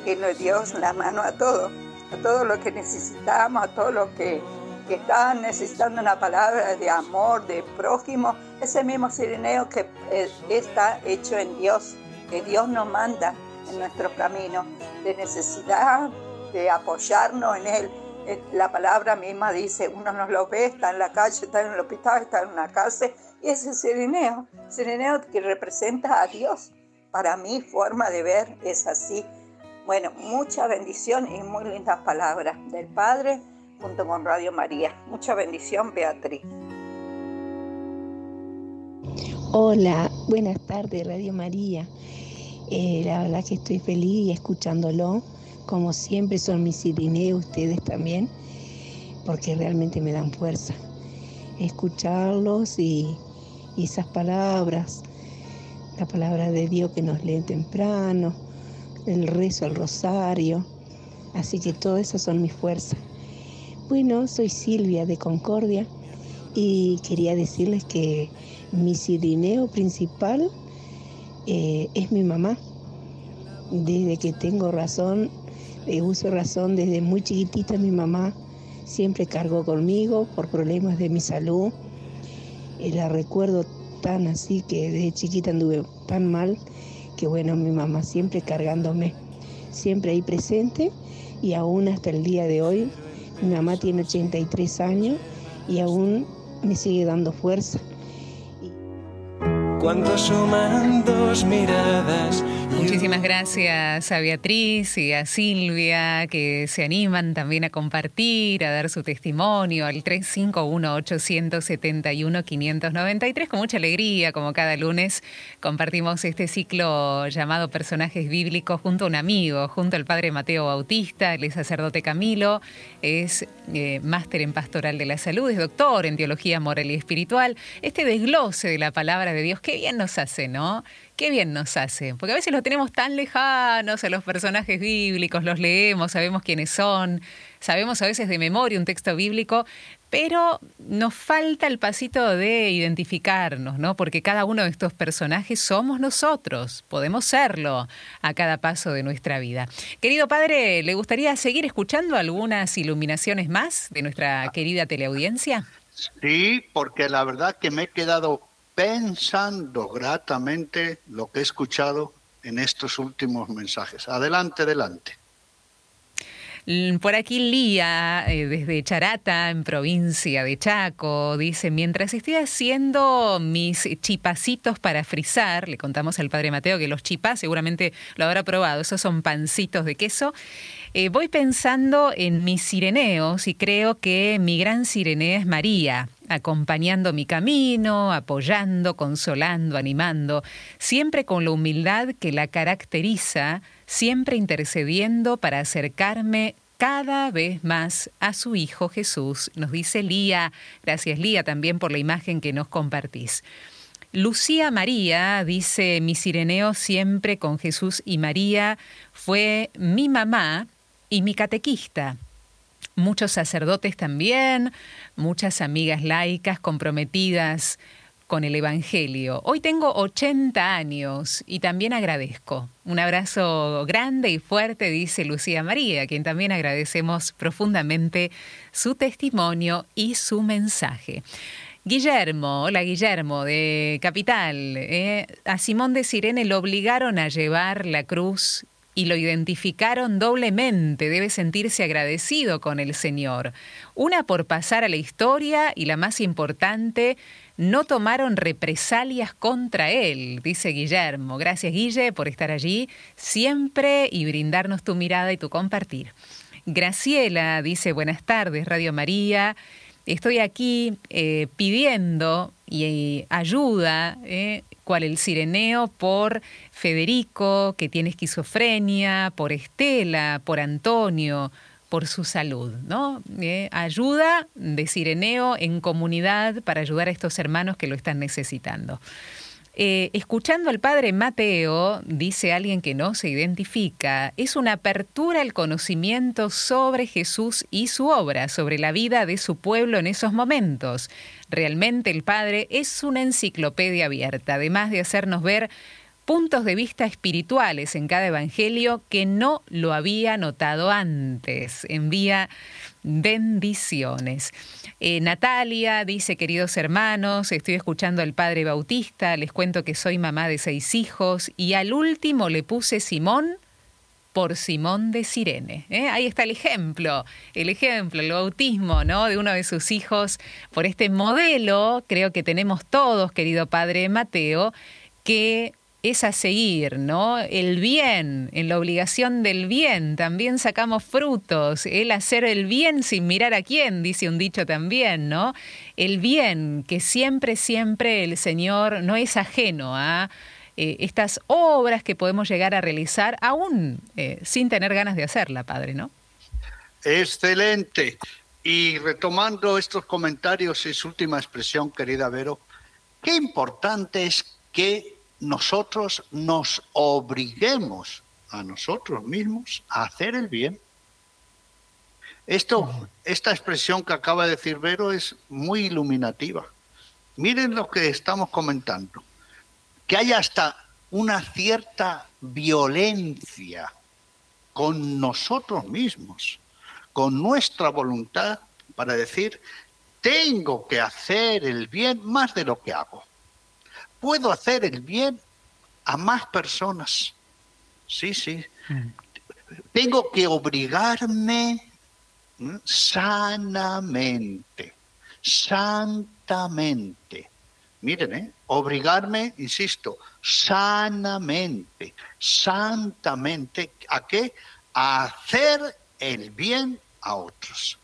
[SPEAKER 4] que nos dio la mano a todo, a todo lo que necesitamos, a todo lo que, que están necesitando una palabra de amor, de prójimo, ese mismo Sirineo que eh, está hecho en Dios, que Dios nos manda en nuestro camino de necesidad, de apoyarnos en Él. Eh, la palabra misma dice, uno no lo ve, está en la calle, está en el hospital, está en una cárcel, y ese Sirineo, Sirineo que representa a Dios. Para mi forma de ver es así. Bueno, mucha bendición y muy lindas palabras del Padre junto con Radio María. Mucha bendición, Beatriz.
[SPEAKER 5] Hola, buenas tardes, Radio María. Eh, la verdad que estoy feliz escuchándolo como siempre son mis sirineos, ustedes también, porque realmente me dan fuerza. Escucharlos y, esas palabras, la palabra de Dios que nos leen temprano, el rezo al rosario, así que todo eso son mis fuerzas. Bueno, soy Silvia de Concordia y quería decirles que mi sirineo principal eh, es mi mamá. Desde que tengo razón, uso razón desde muy chiquitita mi mamá siempre cargó conmigo por problemas de mi salud. Y la recuerdo tan así que de chiquita anduve tan mal que bueno, mi mamá siempre cargándome, siempre ahí presente y aún hasta el día de hoy, mi mamá tiene 83 años y aún me sigue dando fuerza
[SPEAKER 3] miradas.
[SPEAKER 1] Muchísimas gracias a Beatriz y a Silvia que se animan también a compartir, a dar su testimonio al 351-871-593. Con mucha alegría, como cada lunes, compartimos este ciclo llamado Personajes Bíblicos junto a un amigo, junto al padre Mateo Bautista, el sacerdote Camilo, es eh, máster en pastoral de la salud, es doctor en teología moral y espiritual. Este desglose de la palabra de Dios, qué bien nos hace, ¿no? Qué bien nos hace, porque a veces lo tenemos tan lejanos a los personajes bíblicos, los leemos, sabemos quiénes son, sabemos a veces de memoria un texto bíblico, pero nos falta el pasito de identificarnos, ¿no? Porque cada uno de estos personajes somos nosotros, podemos serlo a cada paso de nuestra vida. Querido padre, ¿le gustaría seguir escuchando algunas iluminaciones más de nuestra querida teleaudiencia?
[SPEAKER 2] Sí, porque la verdad que me he quedado pensando gratamente lo que he escuchado en estos últimos mensajes. Adelante, adelante.
[SPEAKER 1] Por aquí Lía, eh, desde Charata, en provincia de Chaco, dice, mientras estoy haciendo mis chipacitos para frizar, le contamos al padre Mateo que los chipas seguramente lo habrá probado, esos son pancitos de queso, eh, voy pensando en mis sireneos y creo que mi gran sirenea es María, acompañando mi camino, apoyando, consolando, animando, siempre con la humildad que la caracteriza, siempre intercediendo para acercarme cada vez más a su Hijo Jesús, nos dice Lía. Gracias Lía también por la imagen que nos compartís. Lucía María dice, mi sireneo siempre con Jesús y María fue mi mamá y mi catequista muchos sacerdotes también, muchas amigas laicas comprometidas con el Evangelio. Hoy tengo 80 años y también agradezco. Un abrazo grande y fuerte, dice Lucía María, quien también agradecemos profundamente su testimonio y su mensaje. Guillermo, hola Guillermo, de Capital. Eh, a Simón de Sirene lo obligaron a llevar la cruz y lo identificaron doblemente, debe sentirse agradecido con el Señor. Una por pasar a la historia y la más importante, no tomaron represalias contra él, dice Guillermo. Gracias Guille por estar allí siempre y brindarnos tu mirada y tu compartir. Graciela dice buenas tardes, Radio María. Estoy aquí eh, pidiendo y ayuda, eh, cual el sireneo, por Federico, que tiene esquizofrenia, por Estela, por Antonio, por su salud, ¿no? Eh, ayuda de sireneo en comunidad para ayudar a estos hermanos que lo están necesitando. Eh, escuchando al padre Mateo, dice alguien que no se identifica, es una apertura al conocimiento sobre Jesús y su obra, sobre la vida de su pueblo en esos momentos. Realmente el padre es una enciclopedia abierta, además de hacernos ver puntos de vista espirituales en cada evangelio que no lo había notado antes. Envía bendiciones. Eh, Natalia dice, queridos hermanos, estoy escuchando al Padre Bautista, les cuento que soy mamá de seis hijos y al último le puse Simón por Simón de Sirene. ¿eh? Ahí está el ejemplo, el ejemplo, el bautismo ¿no? de uno de sus hijos por este modelo, creo que tenemos todos, querido Padre Mateo, que es a seguir, ¿no? El bien, en la obligación del bien, también sacamos frutos, el hacer el bien sin mirar a quién, dice un dicho también, ¿no? El bien, que siempre, siempre el Señor no es ajeno a eh, estas obras que podemos llegar a realizar aún eh, sin tener ganas de hacerla, Padre, ¿no?
[SPEAKER 2] Excelente. Y retomando estos comentarios y su última expresión, querida Vero, qué importante es que nosotros nos obliguemos a nosotros mismos a hacer el bien. Esto, esta expresión que acaba de decir Vero es muy iluminativa. Miren lo que estamos comentando, que hay hasta una cierta violencia con nosotros mismos, con nuestra voluntad para decir, tengo que hacer el bien más de lo que hago. Puedo hacer el bien a más personas. Sí, sí. Tengo que obligarme sanamente, santamente. Miren, ¿eh? obligarme, insisto, sanamente, santamente, ¿a qué? A hacer el bien a otros.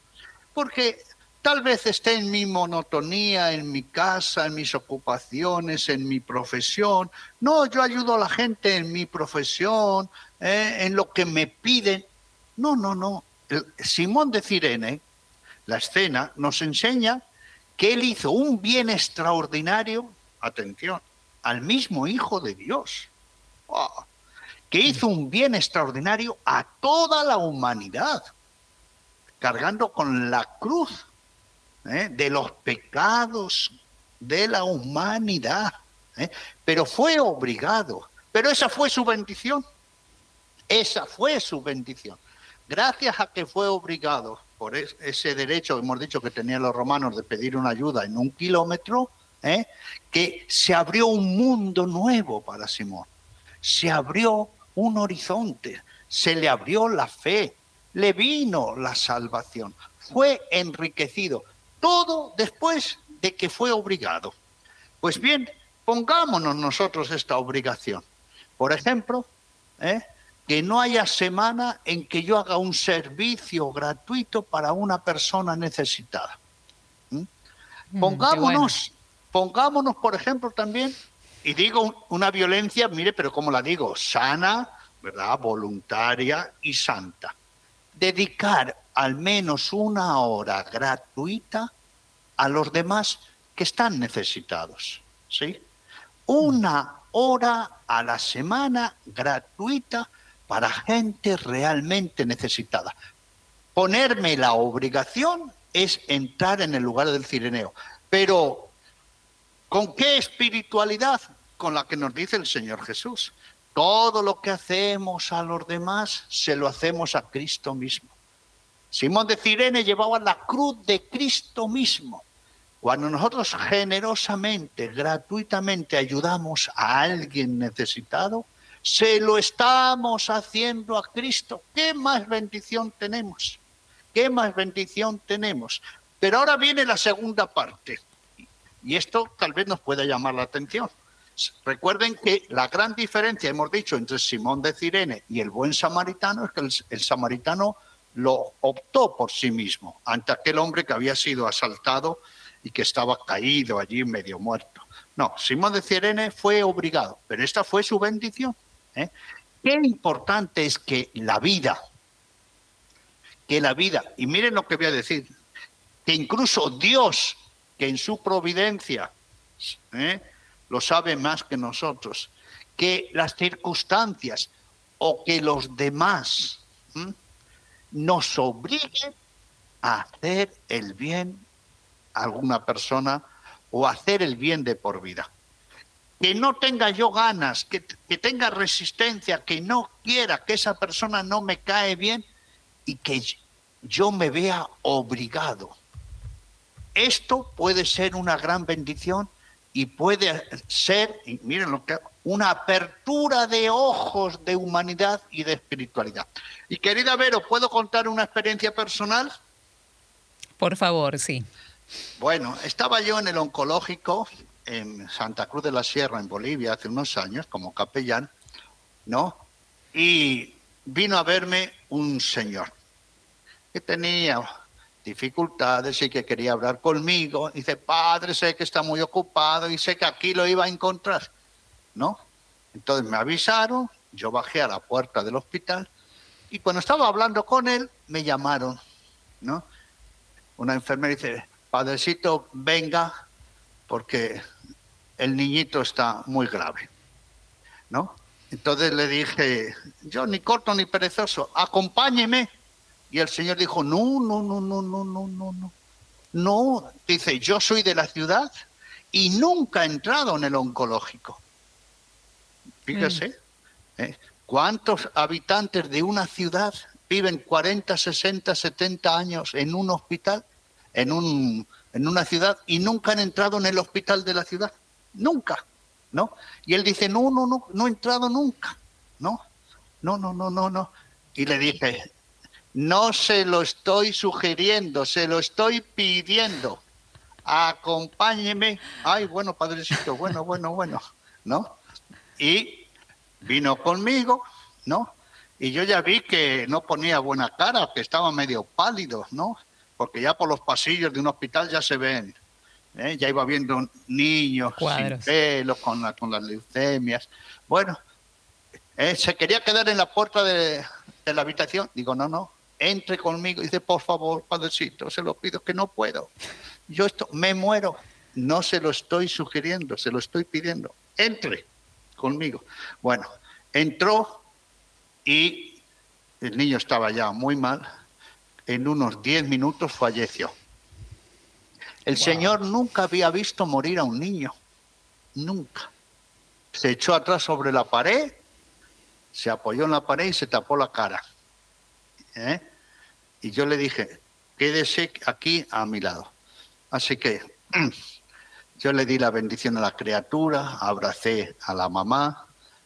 [SPEAKER 2] Porque tal vez esté en mi monotonía, en mi casa, en mis ocupaciones, en mi profesión. No, yo ayudo a la gente en mi profesión, ¿eh? en lo que me piden. No, no, no. Simón de Cirene, la escena, nos enseña que él hizo un bien extraordinario, atención, al mismo Hijo de Dios, ah, que hizo un bien extraordinario a toda la humanidad, cargando con la cruz ¿eh? de los pecados de la humanidad. ¿eh? Pero fue obligado, pero esa fue su bendición. Esa fue su bendición. Gracias a que fue obligado por ese derecho, hemos dicho que tenían los romanos de pedir una ayuda en un kilómetro, ¿eh? que se abrió un mundo nuevo para Simón. Se abrió un horizonte, se le abrió la fe, le vino la salvación, fue enriquecido. Todo después de que fue obligado. Pues bien, pongámonos nosotros esta obligación. Por ejemplo, ¿eh? que no haya semana en que yo haga un servicio gratuito para una persona necesitada. ¿Mm? Mm, pongámonos, pongámonos, por ejemplo, también, y digo una violencia, mire, pero ¿cómo la digo? Sana, ¿verdad? Voluntaria y santa. Dedicar al menos una hora gratuita a los demás que están necesitados. ¿Sí? Una hora a la semana gratuita para gente realmente necesitada. Ponerme la obligación es entrar en el lugar del cireneo. Pero, ¿con qué espiritualidad? Con la que nos dice el Señor Jesús. Todo lo que hacemos a los demás se lo hacemos a Cristo mismo. Simón de Cirene llevaba la cruz de Cristo mismo. Cuando nosotros generosamente, gratuitamente ayudamos a alguien necesitado, se lo estamos haciendo a Cristo. ¿Qué más bendición tenemos? ¿Qué más bendición tenemos? Pero ahora viene la segunda parte. Y esto tal vez nos pueda llamar la atención. Recuerden que la gran diferencia, hemos dicho, entre Simón de Cirene y el buen samaritano es que el, samaritano lo optó por sí mismo ante aquel hombre que había sido asaltado y que estaba caído allí medio muerto. No, Simón de Cirene fue obligado, pero esta fue su bendición. ¿eh? Qué importante es que la vida, que la vida, y miren lo que voy a decir, que incluso Dios, que en su providencia ¿eh? lo sabe más que nosotros, que las circunstancias o que los demás nos obliguen a hacer el bien a alguna persona o hacer el bien de por vida que no tenga yo ganas, que, tenga resistencia, que no quiera, que esa persona no me cae bien y que yo me vea obligado. Esto puede ser una gran bendición y puede ser, miren lo que, una apertura de ojos de humanidad y de espiritualidad. Y querida Vero, ¿puedo contar una experiencia personal?
[SPEAKER 1] Por favor, sí.
[SPEAKER 2] Bueno, estaba yo en el oncológico en Santa Cruz de la Sierra, en Bolivia, hace unos años, como capellán, ¿no? Y vino a verme un señor que tenía dificultades y que quería hablar conmigo. Dice, padre, sé que está muy ocupado y sé que aquí lo iba a encontrar, ¿no? Entonces me avisaron, yo bajé a la puerta del hospital y cuando estaba hablando con él, me llamaron, ¿no? Una enfermera dice, padrecito, venga, porque el niñito está muy grave, ¿no? Entonces le dije, yo ni corto ni perezoso, acompáñeme. Y el Señor dijo, no, no, no, no, no, no, no, no. No, dice, yo soy de la ciudad y nunca he entrado en el oncológico. Fíjese, mm. ¿eh? ¿cuántos habitantes de una ciudad viven 40, 60, 70 años en un hospital en, un, en una ciudad y nunca han entrado en el hospital de la ciudad. Nunca, ¿no? Y él dice, no, no, no, no he entrado nunca, ¿no? No, no, no, no, no. Y le dije, no se lo estoy sugiriendo, se lo estoy pidiendo. Acompáñeme. Ay, bueno, padrecito, bueno, bueno, bueno, ¿no? Y vino conmigo, ¿no? Y yo ya vi que no ponía buena cara, que estaba medio pálido, ¿no? Porque ya por los pasillos de un hospital ya se ven. ¿eh? Ya iba viendo niños sin pelo, con, con las leucemias. Bueno, eh, se quería quedar en la puerta de, de la habitación. Digo, no, no, entre conmigo. Dice, por favor, padrecito, se lo pido, que no puedo. Yo esto, me muero. No se lo estoy sugiriendo, se lo estoy pidiendo. Entre conmigo. Bueno, entró y el niño estaba ya muy mal. En unos 10 minutos falleció. El Señor nunca había visto morir a un niño. Nunca. Se echó atrás sobre la pared, se apoyó en la pared y se tapó la cara. ¿Eh? Y yo le dije, quédese aquí a mi lado. Así que yo le di la bendición a la criatura, abracé a la mamá,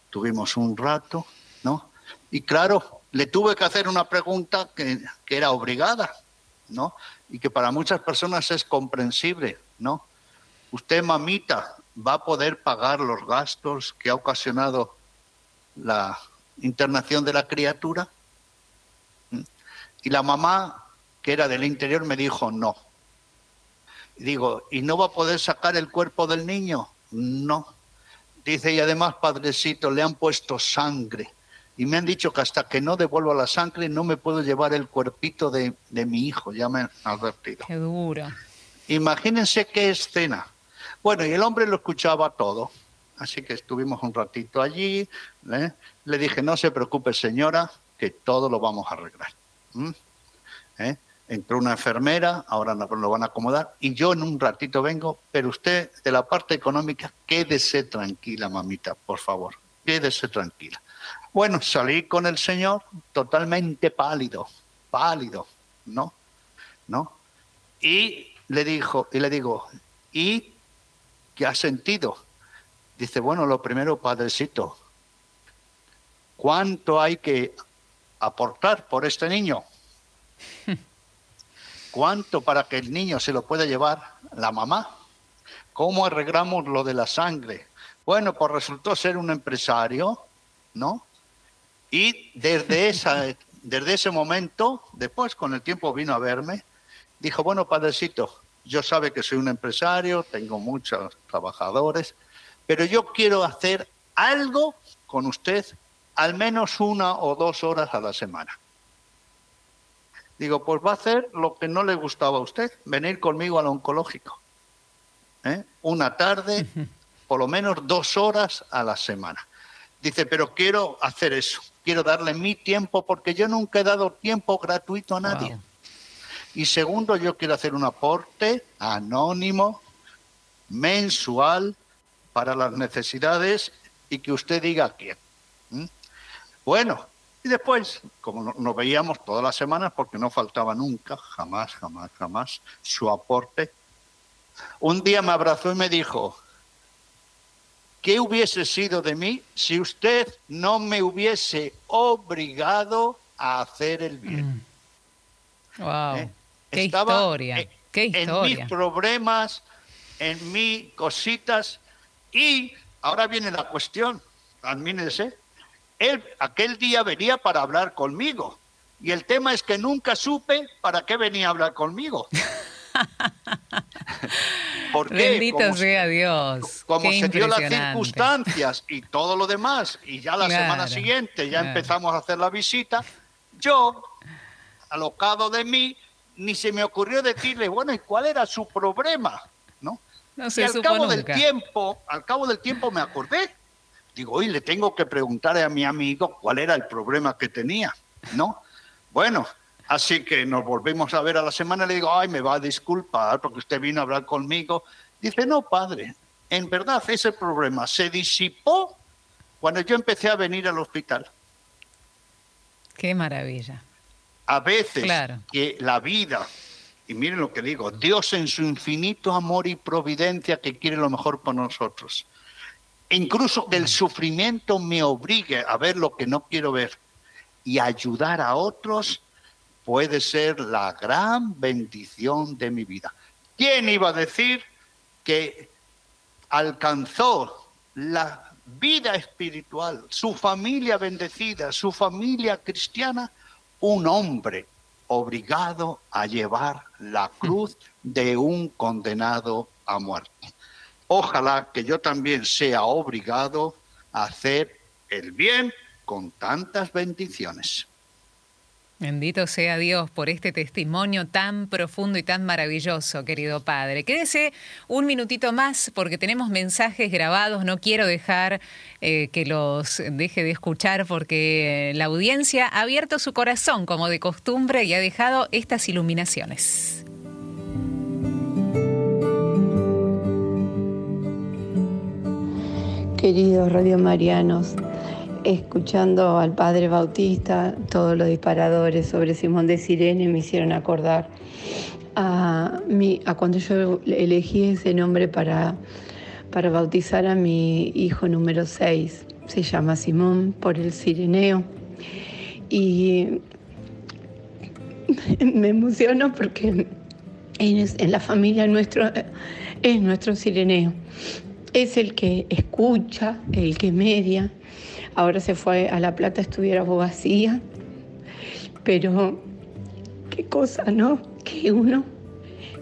[SPEAKER 2] tuvimos un rato, ¿no? Y claro, le tuve que hacer una pregunta que, que era obligada, ¿no? Y que para muchas personas es comprensible, ¿no? Usted, mamita, va a poder pagar los gastos que ha ocasionado la internación de la criatura. Y la mamá, que era del interior, me dijo no. Y digo, ¿y no va a poder sacar el cuerpo del niño? No. Dice, y además, padrecito, le han puesto sangre. Y me han dicho que hasta que no devuelva la sangre no me puedo llevar el cuerpito de, de mi hijo, ya me han advertido.
[SPEAKER 1] Qué duro.
[SPEAKER 2] Imagínense qué escena. Bueno, y el hombre lo escuchaba todo. Así que estuvimos un ratito allí. ¿eh? Le dije, no se preocupe señora, que todo lo vamos a arreglar. ¿Mm? ¿Eh? Entró una enfermera, ahora lo van a acomodar, y yo en un ratito vengo, pero usted de la parte económica, quédese tranquila, mamita, por favor, quédese tranquila. Bueno, salí con el señor totalmente pálido, pálido, ¿no? ¿No? Y le dijo, y le digo, ¿y qué ha sentido? Dice, bueno, lo primero, padrecito, ¿cuánto hay que aportar por este niño. ¿Cuánto para que el niño se lo pueda llevar la mamá? ¿Cómo arreglamos lo de la sangre? Bueno, pues resultó ser un empresario, ¿no? Y desde, esa, desde ese momento, después con el tiempo vino a verme, dijo, bueno, padrecito, yo sabe que soy un empresario, tengo muchos trabajadores, pero yo quiero hacer algo con usted al menos una o dos horas a la semana. Digo, pues va a hacer lo que no le gustaba a usted, venir conmigo al oncológico. ¿eh? Una tarde, por lo menos dos horas a la semana. Dice, pero quiero hacer eso, quiero darle mi tiempo porque yo nunca he dado tiempo gratuito a nadie. Y segundo, yo quiero hacer un aporte anónimo, mensual, para las necesidades y que usted diga quién. Bueno, y después, como nos veíamos todas las semanas, porque no faltaba nunca, jamás, jamás, jamás, su aporte, un día me abrazó y me dijo, ¿qué hubiese sido de mí si usted no me hubiese obligado a hacer el bien?
[SPEAKER 1] Wow. Mm. ¿Eh? Qué historia. Qué historia.
[SPEAKER 2] En mis problemas, en mis cositas. Y ahora viene la cuestión, admínese, él aquel día venía para hablar conmigo. Y el tema es que nunca supe para qué venía a hablar conmigo.
[SPEAKER 1] ¿Por Bendito sea Dios.
[SPEAKER 2] Como se dio las circunstancias y todo lo demás, y ya la semana siguiente ya empezamos a hacer la visita, yo, alocado de mí, ni se me ocurrió decirle, bueno, ¿y cuál era su problema? ¿No?
[SPEAKER 1] no
[SPEAKER 2] y al cabo del tiempo, al cabo del tiempo me acordé digo, hoy le tengo que preguntar a mi amigo cuál era el problema que tenía, ¿no? Bueno, así que nos volvemos a ver a la semana, le digo, ay, me va a disculpar porque usted vino a hablar conmigo. Dice, no, padre, en verdad ese problema se disipó cuando yo empecé a venir al hospital.
[SPEAKER 1] Qué maravilla.
[SPEAKER 2] A veces que la vida Y miren lo que digo, Dios en su infinito amor y providencia que quiere lo mejor por nosotros. Incluso que el sufrimiento me obligue a ver lo que no quiero ver y ayudar a otros puede ser la gran bendición de mi vida. ¿Quién iba a decir que alcanzó la vida espiritual, su familia bendecida, su familia cristiana, un hombre obligado a llevar la cruz de un condenado a muerte. Ojalá que yo también sea obligado a hacer el bien con tantas bendiciones.
[SPEAKER 1] Bendito sea Dios por este testimonio tan profundo y tan maravilloso, querido Padre. Quédese un minutito más porque tenemos mensajes grabados. No quiero dejar eh, que los deje de escuchar porque la audiencia ha abierto su corazón como de costumbre y ha dejado estas iluminaciones.
[SPEAKER 6] Queridos Radio Marianos, escuchando al padre Bautista, todos los disparadores sobre Simón de Sirene me hicieron acordar a, a cuando yo elegí ese nombre para, para bautizar a mi hijo número 6. Se llama Simón por el sireneo. Y me emociono porque en, la familia nuestro es nuestro sireneo. Es el que escucha, el que media, ahora se fue a La Plata estuviera abogacía, pero qué cosa, ¿no? Que uno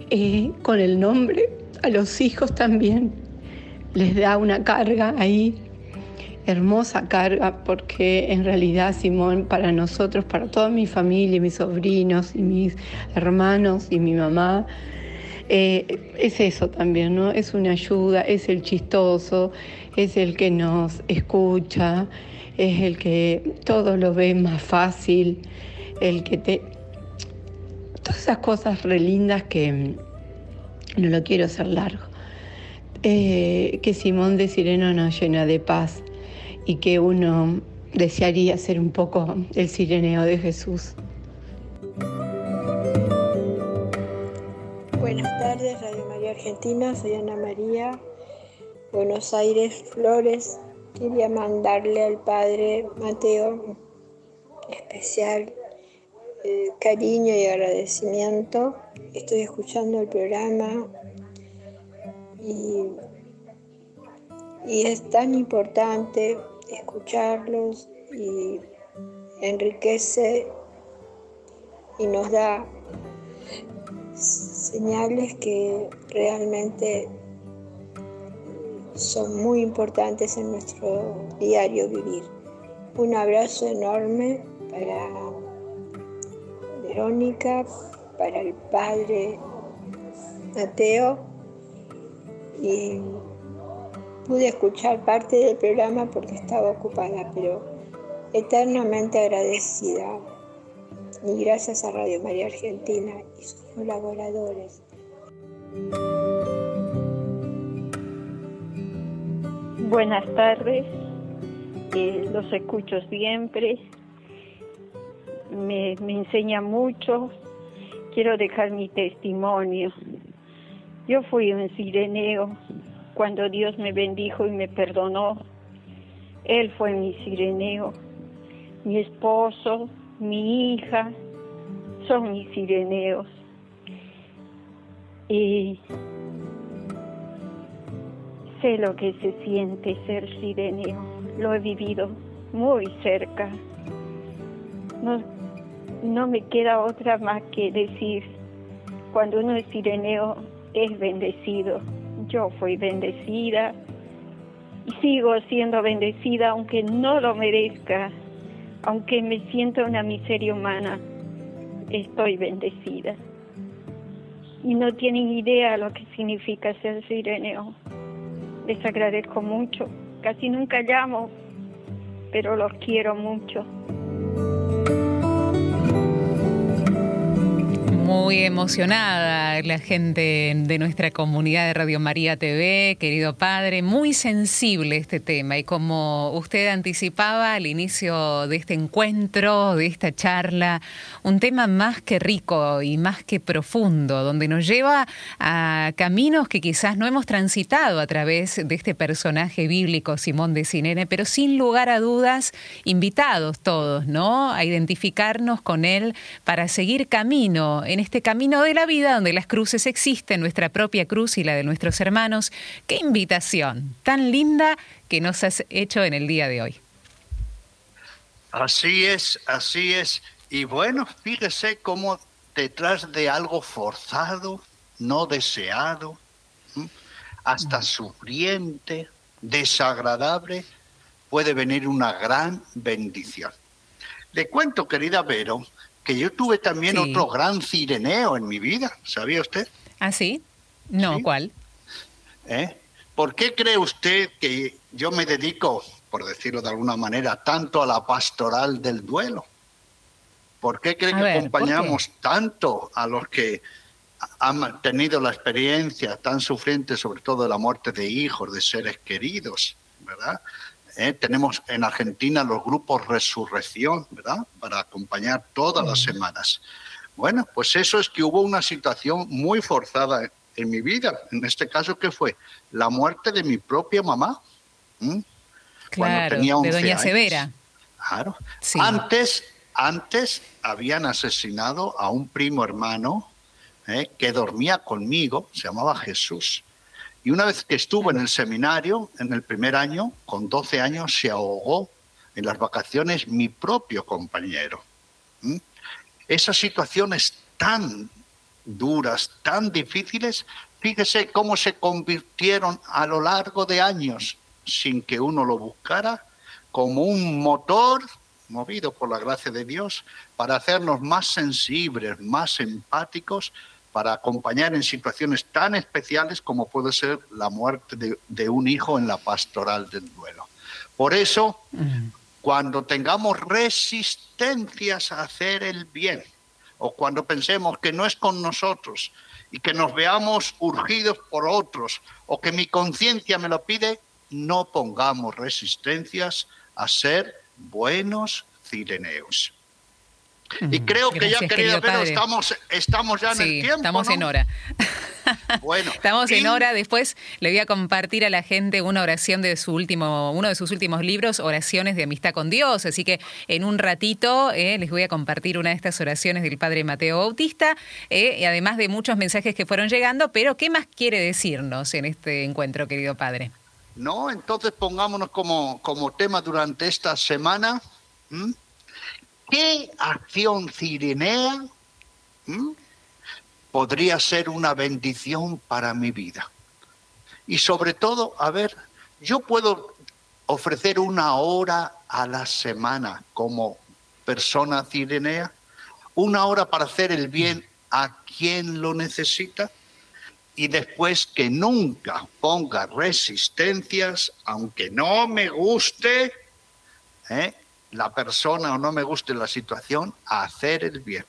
[SPEAKER 6] eh, con el nombre a los hijos también les da una carga ahí, hermosa carga, porque en realidad Simón para nosotros, para toda mi familia, mis sobrinos y mis hermanos y mi mamá, eh, es eso también, ¿no? Es una ayuda, es el chistoso, es el que nos escucha, es el que todo lo ve más fácil, el que te... Todas esas cosas re lindas que no lo quiero hacer largo. Eh, que Simón de Sireno nos llena de paz y que uno desearía ser un poco el sireneo de Jesús.
[SPEAKER 7] Buenas tardes, Radio María Argentina, soy Ana María, Buenos Aires, Flores. Quería mandarle al padre Mateo especial eh, cariño y agradecimiento. Estoy escuchando el programa y, y es tan importante escucharlos y enriquece y nos da señales que realmente son muy importantes en nuestro diario vivir. Un abrazo enorme para Verónica, para el padre Mateo y pude escuchar parte del programa porque estaba ocupada, pero eternamente agradecida. Gracias a Radio María Argentina y sus colaboradores.
[SPEAKER 8] Buenas tardes, eh, los escucho siempre, me, me enseña mucho, quiero dejar mi testimonio. Yo fui un sireneo cuando Dios me bendijo y me perdonó. Él fue mi sireneo, mi esposo, mi hija, son mis sireneos. Y Sé lo que se siente ser sireneo, lo he vivido muy cerca. No, no me queda otra más que decir, cuando uno es sireneo es bendecido. Yo fui bendecida y sigo siendo bendecida aunque no lo merezca, aunque me sienta una miseria humana, estoy bendecida. Y no tienen idea lo que significa ser sireneo les agradezco mucho. Casi nunca llamo, pero los quiero mucho.
[SPEAKER 1] Muy emocionada la gente de nuestra comunidad de Radio María TV, querido padre, muy sensible este tema y como usted anticipaba al inicio de este encuentro, de esta charla, un tema más que rico y más que profundo, donde nos lleva a caminos que quizás no hemos transitado a través de este personaje bíblico Simón de Sinene, pero sin lugar a dudas invitados todos, ¿no? A identificarnos con él para seguir camino en este camino de la vida donde las cruces existen, nuestra propia cruz y la de nuestros hermanos. Qué invitación tan linda que nos has hecho en el día de hoy.
[SPEAKER 2] Así es, así es. Y bueno, fíjese cómo detrás de algo forzado, no deseado, hasta sufriente, desagradable, puede venir una gran bendición. Le cuento, querida Vero, que yo tuve también otro gran cireneo en mi vida, ¿sabía usted?
[SPEAKER 1] ¿Ah, sí? No, ¿cuál?
[SPEAKER 2] ¿Eh? ¿Por qué cree usted que yo me dedico, por decirlo de alguna manera, tanto a la pastoral del duelo? ¿Por qué cree que acompañamos tanto a los que han tenido la experiencia tan sufriente, sobre todo de la muerte de hijos, de seres queridos, ¿verdad? ¿Eh? Tenemos en Argentina los grupos Resurrección, ¿verdad? Para acompañar todas las semanas. Bueno, pues eso es que hubo una situación muy forzada en mi vida. En este caso, ¿qué fue? La muerte de mi propia mamá.
[SPEAKER 1] Claro, tenía de Doña Severa.
[SPEAKER 2] Claro. Antes, antes habían asesinado a un primo hermano ¿eh? que dormía conmigo, se llamaba Jesús. Y una vez que estuvo en el seminario, en el primer año, con 12 años, se ahogó en las vacaciones mi propio compañero. Esas situaciones tan duras, tan difíciles, fíjese cómo se convirtieron a lo largo de años, sin que uno lo buscara, como un motor movido por la gracia de Dios para hacernos más sensibles, más empáticos para acompañar en situaciones tan especiales como puede ser la muerte de, un hijo en la pastoral del duelo. Por eso, cuando tengamos resistencias a hacer el bien, o cuando pensemos que no es con nosotros y que nos veamos urgidos por otros, o que mi conciencia me lo pide, no pongamos resistencias a ser buenos cireneos. Y creo que ya, querida Pedro, estamos, estamos ya en el tiempo.
[SPEAKER 1] Estamos en hora. Bueno, estamos en hora. Después le voy a compartir a la gente una oración de su último, uno de sus últimos libros, Oraciones de Amistad con Dios. Así que en un ratito eh, les voy a compartir una de estas oraciones del Padre Mateo Bautista, eh, y además de muchos mensajes que fueron llegando. Pero, ¿qué más quiere decirnos en este encuentro, querido Padre?
[SPEAKER 2] No, entonces pongámonos como, como tema durante esta semana. ¿Qué acción cirinea podría ser una bendición para mi vida? Y sobre todo, a ver, yo puedo ofrecer una hora a la semana como persona cirenea, una hora para hacer el bien a quien lo necesita y después que nunca ponga resistencias, aunque no me guste, ¿eh? La persona o no me guste la situación, a hacer el bien.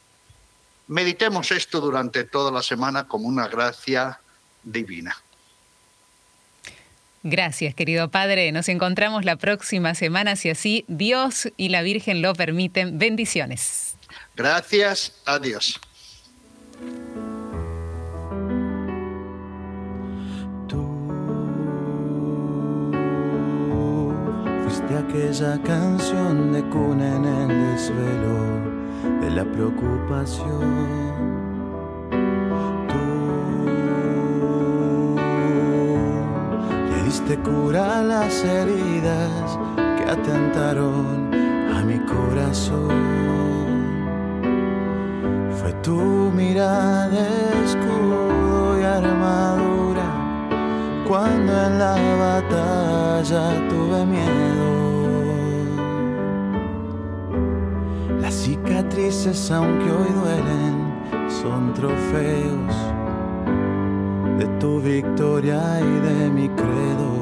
[SPEAKER 2] Meditemos esto durante toda la semana como una gracia divina.
[SPEAKER 1] Gracias, querido Padre. Nos encontramos la próxima semana, si así Dios y la Virgen lo permiten. Bendiciones.
[SPEAKER 2] Gracias a
[SPEAKER 3] de aquella canción de cuna en el desvelo de la preocupación. Tú le diste cura a las heridas que atentaron a mi corazón. Fue tu mirada escudo y armadura cuando en la batalla tuve miedo. Cicatrices, aunque hoy duelen, son trofeos de tu victoria y de mi credo.